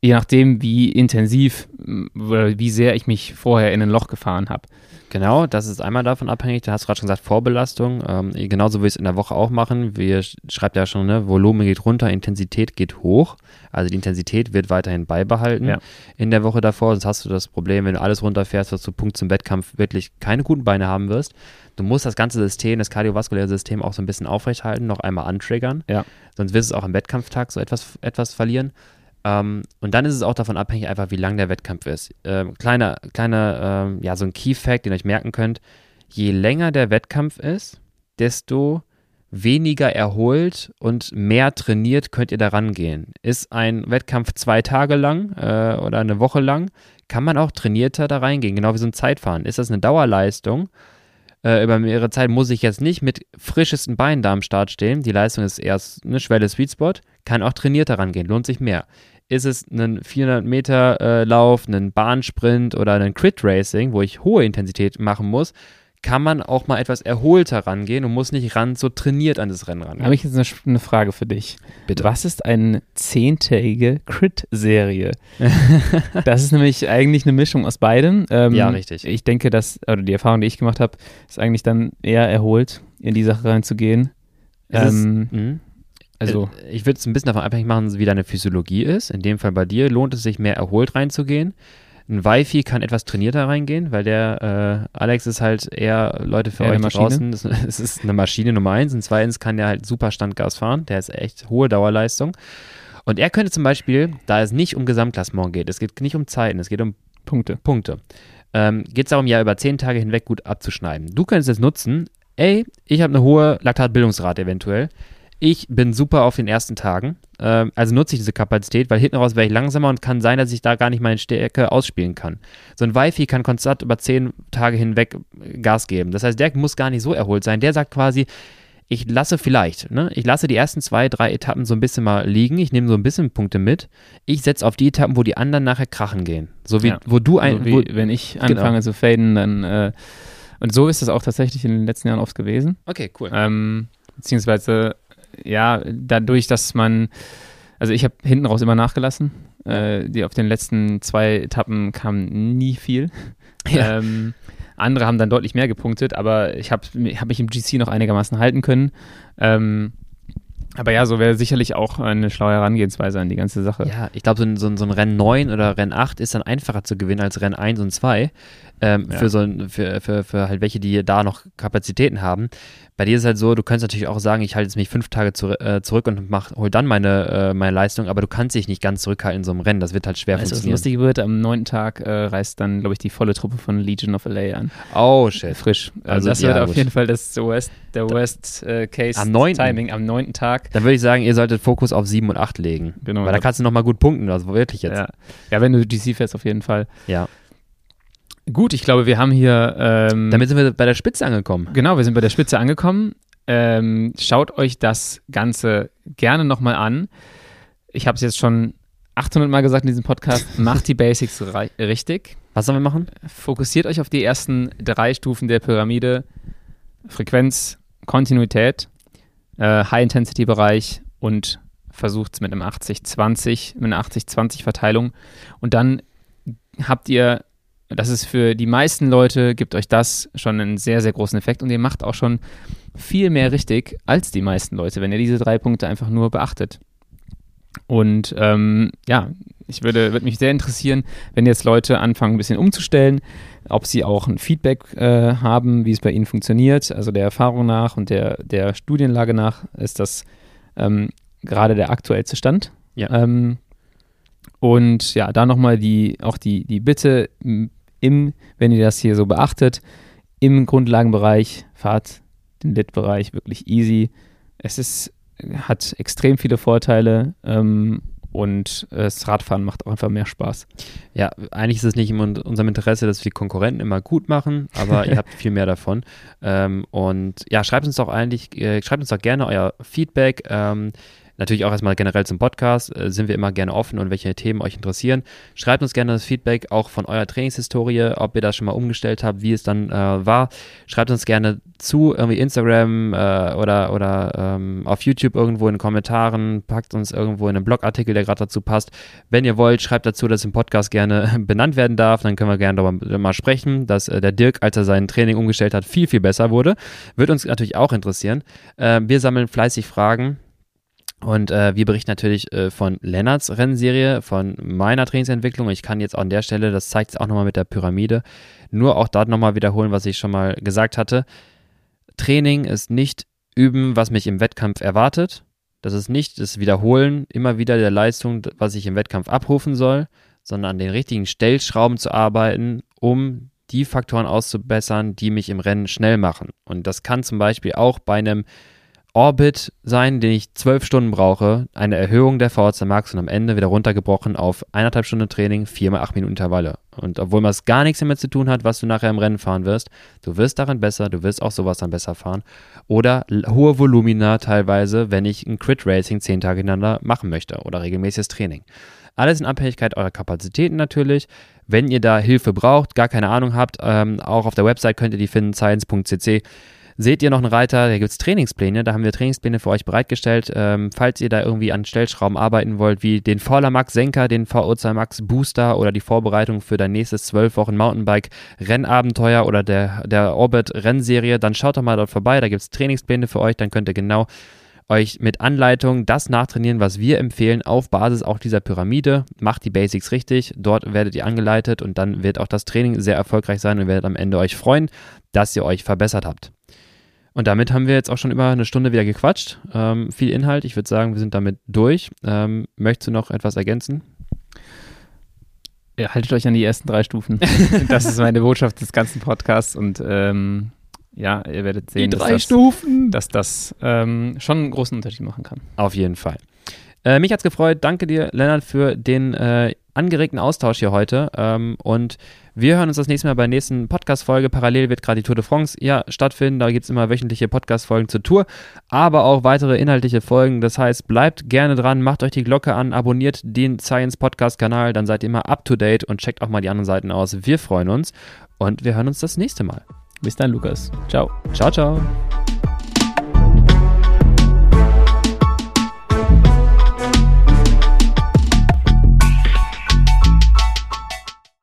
[SPEAKER 2] Je nachdem, wie intensiv oder wie sehr ich mich vorher in ein Loch gefahren habe.
[SPEAKER 1] Genau, das ist einmal davon abhängig. Du hast gerade schon gesagt, Vorbelastung. Ähm, genauso wie ich es in der Woche auch machen. Wir schreibt ja schon, ne, Volumen geht runter, Intensität geht hoch. Also die Intensität wird weiterhin beibehalten ja. in der Woche davor. Sonst hast du das Problem, wenn du alles runterfährst, dass du Punkt zum Wettkampf wirklich keine guten Beine haben wirst. Du musst das ganze System, das kardiovaskuläre System auch so ein bisschen aufrechthalten, noch einmal antriggern. Ja. Sonst wirst du auch am Wettkampftag so etwas, etwas verlieren. Ähm, und dann ist es auch davon abhängig, einfach wie lang der Wettkampf ist. Ähm, kleiner, kleiner, ähm, ja, so ein Key Fact, den ihr euch merken könnt: Je länger der Wettkampf ist, desto weniger erholt und mehr trainiert könnt ihr daran gehen. Ist ein Wettkampf zwei Tage lang äh, oder eine Woche lang, kann man auch trainierter da reingehen, genau wie so ein Zeitfahren. Ist das eine Dauerleistung? Äh, über mehrere Zeit muss ich jetzt nicht mit frischesten Beinen da am Start stehen. Die Leistung ist erst eine Schwelle Sweet Spot, kann auch trainierter rangehen, lohnt sich mehr. Ist es ein 400 Meter äh, Lauf, ein Bahnsprint oder ein Crit Racing, wo ich hohe Intensität machen muss, kann man auch mal etwas erholter rangehen und muss nicht ran so trainiert an das Rennen ran.
[SPEAKER 2] Habe ich jetzt eine, Frage für dich. Bitte. Was ist eine zehntägige Crit-Serie? das ist nämlich eigentlich eine Mischung aus beidem.
[SPEAKER 1] Ähm, ja, richtig.
[SPEAKER 2] Ich denke, dass, oder die Erfahrung, die ich gemacht habe, ist eigentlich dann eher erholt, in die Sache reinzugehen.
[SPEAKER 1] Ähm, mhm. Also, äh, ich würde es ein bisschen davon abhängig machen, wie deine Physiologie ist. In dem Fall bei dir lohnt es sich mehr erholt reinzugehen. Ein Wi-Fi kann etwas trainierter reingehen, weil der äh, Alex ist halt eher Leute für ja, euch draußen. Es ist eine Maschine Nummer eins. Und zweitens kann der halt super Standgas fahren. Der ist echt hohe Dauerleistung. Und er könnte zum Beispiel, da es nicht um Gesamtklassement geht, es geht nicht um Zeiten, es geht um Punkte. Punkte. Ähm, geht es darum, ja über zehn Tage hinweg gut abzuschneiden. Du könntest es nutzen, ey, ich habe eine hohe Laktatbildungsrate eventuell. Ich bin super auf den ersten Tagen. Ähm, also nutze ich diese Kapazität, weil hinten raus wäre ich langsamer und kann sein, dass ich da gar nicht meine Stärke ausspielen kann. So ein Wi-Fi kann konstant über zehn Tage hinweg Gas geben. Das heißt, der muss gar nicht so erholt sein. Der sagt quasi, ich lasse vielleicht, ne? ich lasse die ersten zwei, drei Etappen so ein bisschen mal liegen. Ich nehme so ein bisschen Punkte mit. Ich setze auf die Etappen, wo die anderen nachher krachen gehen. So wie, ja. wo du ein.
[SPEAKER 2] So wo, wenn ich genau. anfange genau. zu faden, dann. Äh, und so ist es auch tatsächlich in den letzten Jahren oft gewesen.
[SPEAKER 1] Okay, cool.
[SPEAKER 2] Ähm, beziehungsweise ja, dadurch, dass man, also ich habe hinten raus immer nachgelassen. Äh, die auf den letzten zwei Etappen kam nie viel. Ja. Ähm, andere haben dann deutlich mehr gepunktet, aber ich habe hab mich im GC noch einigermaßen halten können. Ähm, aber ja, so wäre sicherlich auch eine schlaue Herangehensweise an die ganze Sache.
[SPEAKER 1] Ja, ich glaube, so ein, so, ein, so ein Rennen 9 oder Rennen 8 ist dann einfacher zu gewinnen als Rennen 1 und 2. Ähm, ja. für, so, für, für, für halt welche, die da noch Kapazitäten haben. Bei dir ist es halt so, du könntest natürlich auch sagen, ich halte jetzt mich fünf Tage zu, äh, zurück und mach, hol dann meine, äh, meine Leistung, aber du kannst dich nicht ganz zurückhalten in so einem Rennen. Das wird halt schwer
[SPEAKER 2] weißt,
[SPEAKER 1] funktionieren.
[SPEAKER 2] Was lustig wird, am neunten Tag äh, reist dann, glaube ich, die volle Truppe von Legion of LA an.
[SPEAKER 1] Oh, shit.
[SPEAKER 2] Frisch. Also, also das ja, wird auf jeden Fall das Worst, der Worst äh, Case
[SPEAKER 1] am 9.
[SPEAKER 2] Timing am neunten Tag.
[SPEAKER 1] Dann würde ich sagen, ihr solltet Fokus auf sieben und acht legen. Genau. Weil da kannst du nochmal gut punkten, also wirklich jetzt.
[SPEAKER 2] Ja. ja, wenn du GC fährst, auf jeden Fall.
[SPEAKER 1] Ja.
[SPEAKER 2] Gut, ich glaube, wir haben hier. Ähm,
[SPEAKER 1] Damit sind wir bei der Spitze angekommen.
[SPEAKER 2] Genau, wir sind bei der Spitze angekommen. Ähm, schaut euch das Ganze gerne nochmal an. Ich habe es jetzt schon 800 Mal gesagt in diesem Podcast. Macht die Basics richtig.
[SPEAKER 1] Was sollen wir machen?
[SPEAKER 2] Fokussiert euch auf die ersten drei Stufen der Pyramide: Frequenz, Kontinuität, äh, High-Intensity-Bereich und versucht es mit einem 80-20, mit einer 80-20-Verteilung. Und dann habt ihr das ist für die meisten Leute, gibt euch das schon einen sehr, sehr großen Effekt und ihr macht auch schon viel mehr richtig als die meisten Leute, wenn ihr diese drei Punkte einfach nur beachtet. Und ähm, ja, ich würde, würde mich sehr interessieren, wenn jetzt Leute anfangen, ein bisschen umzustellen, ob sie auch ein Feedback äh, haben, wie es bei ihnen funktioniert. Also der Erfahrung nach und der, der Studienlage nach ist das ähm, gerade der aktuellste Stand.
[SPEAKER 1] Ja.
[SPEAKER 2] Ähm, und ja, da nochmal die, auch die, die Bitte, im, wenn ihr das hier so beachtet, im Grundlagenbereich fahrt den Lit-Bereich wirklich easy. Es ist, hat extrem viele Vorteile ähm, und äh, das Radfahren macht auch einfach mehr Spaß.
[SPEAKER 1] Ja, eigentlich ist es nicht in unserem Interesse, dass wir Konkurrenten immer gut machen, aber ihr habt viel mehr davon. Ähm, und ja, schreibt uns doch eigentlich, äh, schreibt uns doch gerne euer Feedback. Ähm, Natürlich auch erstmal generell zum Podcast äh, sind wir immer gerne offen und welche Themen euch interessieren. Schreibt uns gerne das Feedback auch von eurer Trainingshistorie, ob ihr das schon mal umgestellt habt, wie es dann äh, war. Schreibt uns gerne zu, irgendwie Instagram äh, oder, oder ähm, auf YouTube irgendwo in den Kommentaren. Packt uns irgendwo in einen Blogartikel, der gerade dazu passt. Wenn ihr wollt, schreibt dazu, dass im Podcast gerne benannt werden darf. Dann können wir gerne darüber mal sprechen, dass äh, der Dirk, als er sein Training umgestellt hat, viel, viel besser wurde. Wird uns natürlich auch interessieren. Äh, wir sammeln fleißig Fragen und äh, wir berichten natürlich äh, von Lennarts Rennserie, von meiner Trainingsentwicklung. Ich kann jetzt auch an der Stelle, das zeigt es auch nochmal mit der Pyramide, nur auch dort nochmal wiederholen, was ich schon mal gesagt hatte. Training ist nicht üben, was mich im Wettkampf erwartet. Das ist nicht das Wiederholen immer wieder der Leistung, was ich im Wettkampf abrufen soll, sondern an den richtigen Stellschrauben zu arbeiten, um die Faktoren auszubessern, die mich im Rennen schnell machen. Und das kann zum Beispiel auch bei einem Orbit sein, den ich zwölf Stunden brauche, eine Erhöhung der VHC Max und am Ende wieder runtergebrochen auf eineinhalb Stunden Training, viermal acht Minuten Intervalle. Und obwohl man es gar nichts damit zu tun hat, was du nachher im Rennen fahren wirst, du wirst darin besser, du wirst auch sowas dann besser fahren. Oder hohe Volumina teilweise, wenn ich ein Crit Racing zehn Tage hintereinander machen möchte oder regelmäßiges Training. Alles in Abhängigkeit eurer Kapazitäten natürlich. Wenn ihr da Hilfe braucht, gar keine Ahnung habt, ähm, auch auf der Website könnt ihr die finden, science.cc seht ihr noch einen Reiter, da gibt es Trainingspläne, da haben wir Trainingspläne für euch bereitgestellt. Ähm, falls ihr da irgendwie an Stellschrauben arbeiten wollt, wie den Fauler Max Senker, den VO2 Max Booster oder die Vorbereitung für dein nächstes 12 Wochen Mountainbike Rennabenteuer oder der, der Orbit Rennserie, dann schaut doch mal dort vorbei, da gibt es Trainingspläne für euch, dann könnt ihr genau euch mit Anleitung das nachtrainieren, was wir empfehlen, auf Basis auch dieser Pyramide. Macht die Basics richtig, dort werdet ihr angeleitet und dann wird auch das Training sehr erfolgreich sein und werdet am Ende euch freuen, dass ihr euch verbessert habt. Und damit haben wir jetzt auch schon über eine Stunde wieder gequatscht. Ähm, viel Inhalt. Ich würde sagen, wir sind damit durch. Ähm, möchtest du noch etwas ergänzen?
[SPEAKER 2] Ja, haltet euch an die ersten drei Stufen. das ist meine Botschaft des ganzen Podcasts und ähm, ja, ihr werdet sehen,
[SPEAKER 1] dass das,
[SPEAKER 2] dass das ähm, schon einen großen Unterschied machen kann.
[SPEAKER 1] Auf jeden Fall. Äh, mich es gefreut. Danke dir, Lennart, für den äh, angeregten Austausch hier heute. Ähm, und wir hören uns das nächste Mal bei der nächsten Podcast-Folge. Parallel wird gerade die Tour de France ja stattfinden. Da gibt es immer wöchentliche Podcast-Folgen zur Tour, aber auch weitere inhaltliche Folgen. Das heißt, bleibt gerne dran, macht euch die Glocke an, abonniert den Science Podcast-Kanal, dann seid ihr immer up to date und checkt auch mal die anderen Seiten aus. Wir freuen uns und wir hören uns das nächste Mal.
[SPEAKER 2] Bis dann, Lukas. Ciao.
[SPEAKER 1] Ciao, ciao.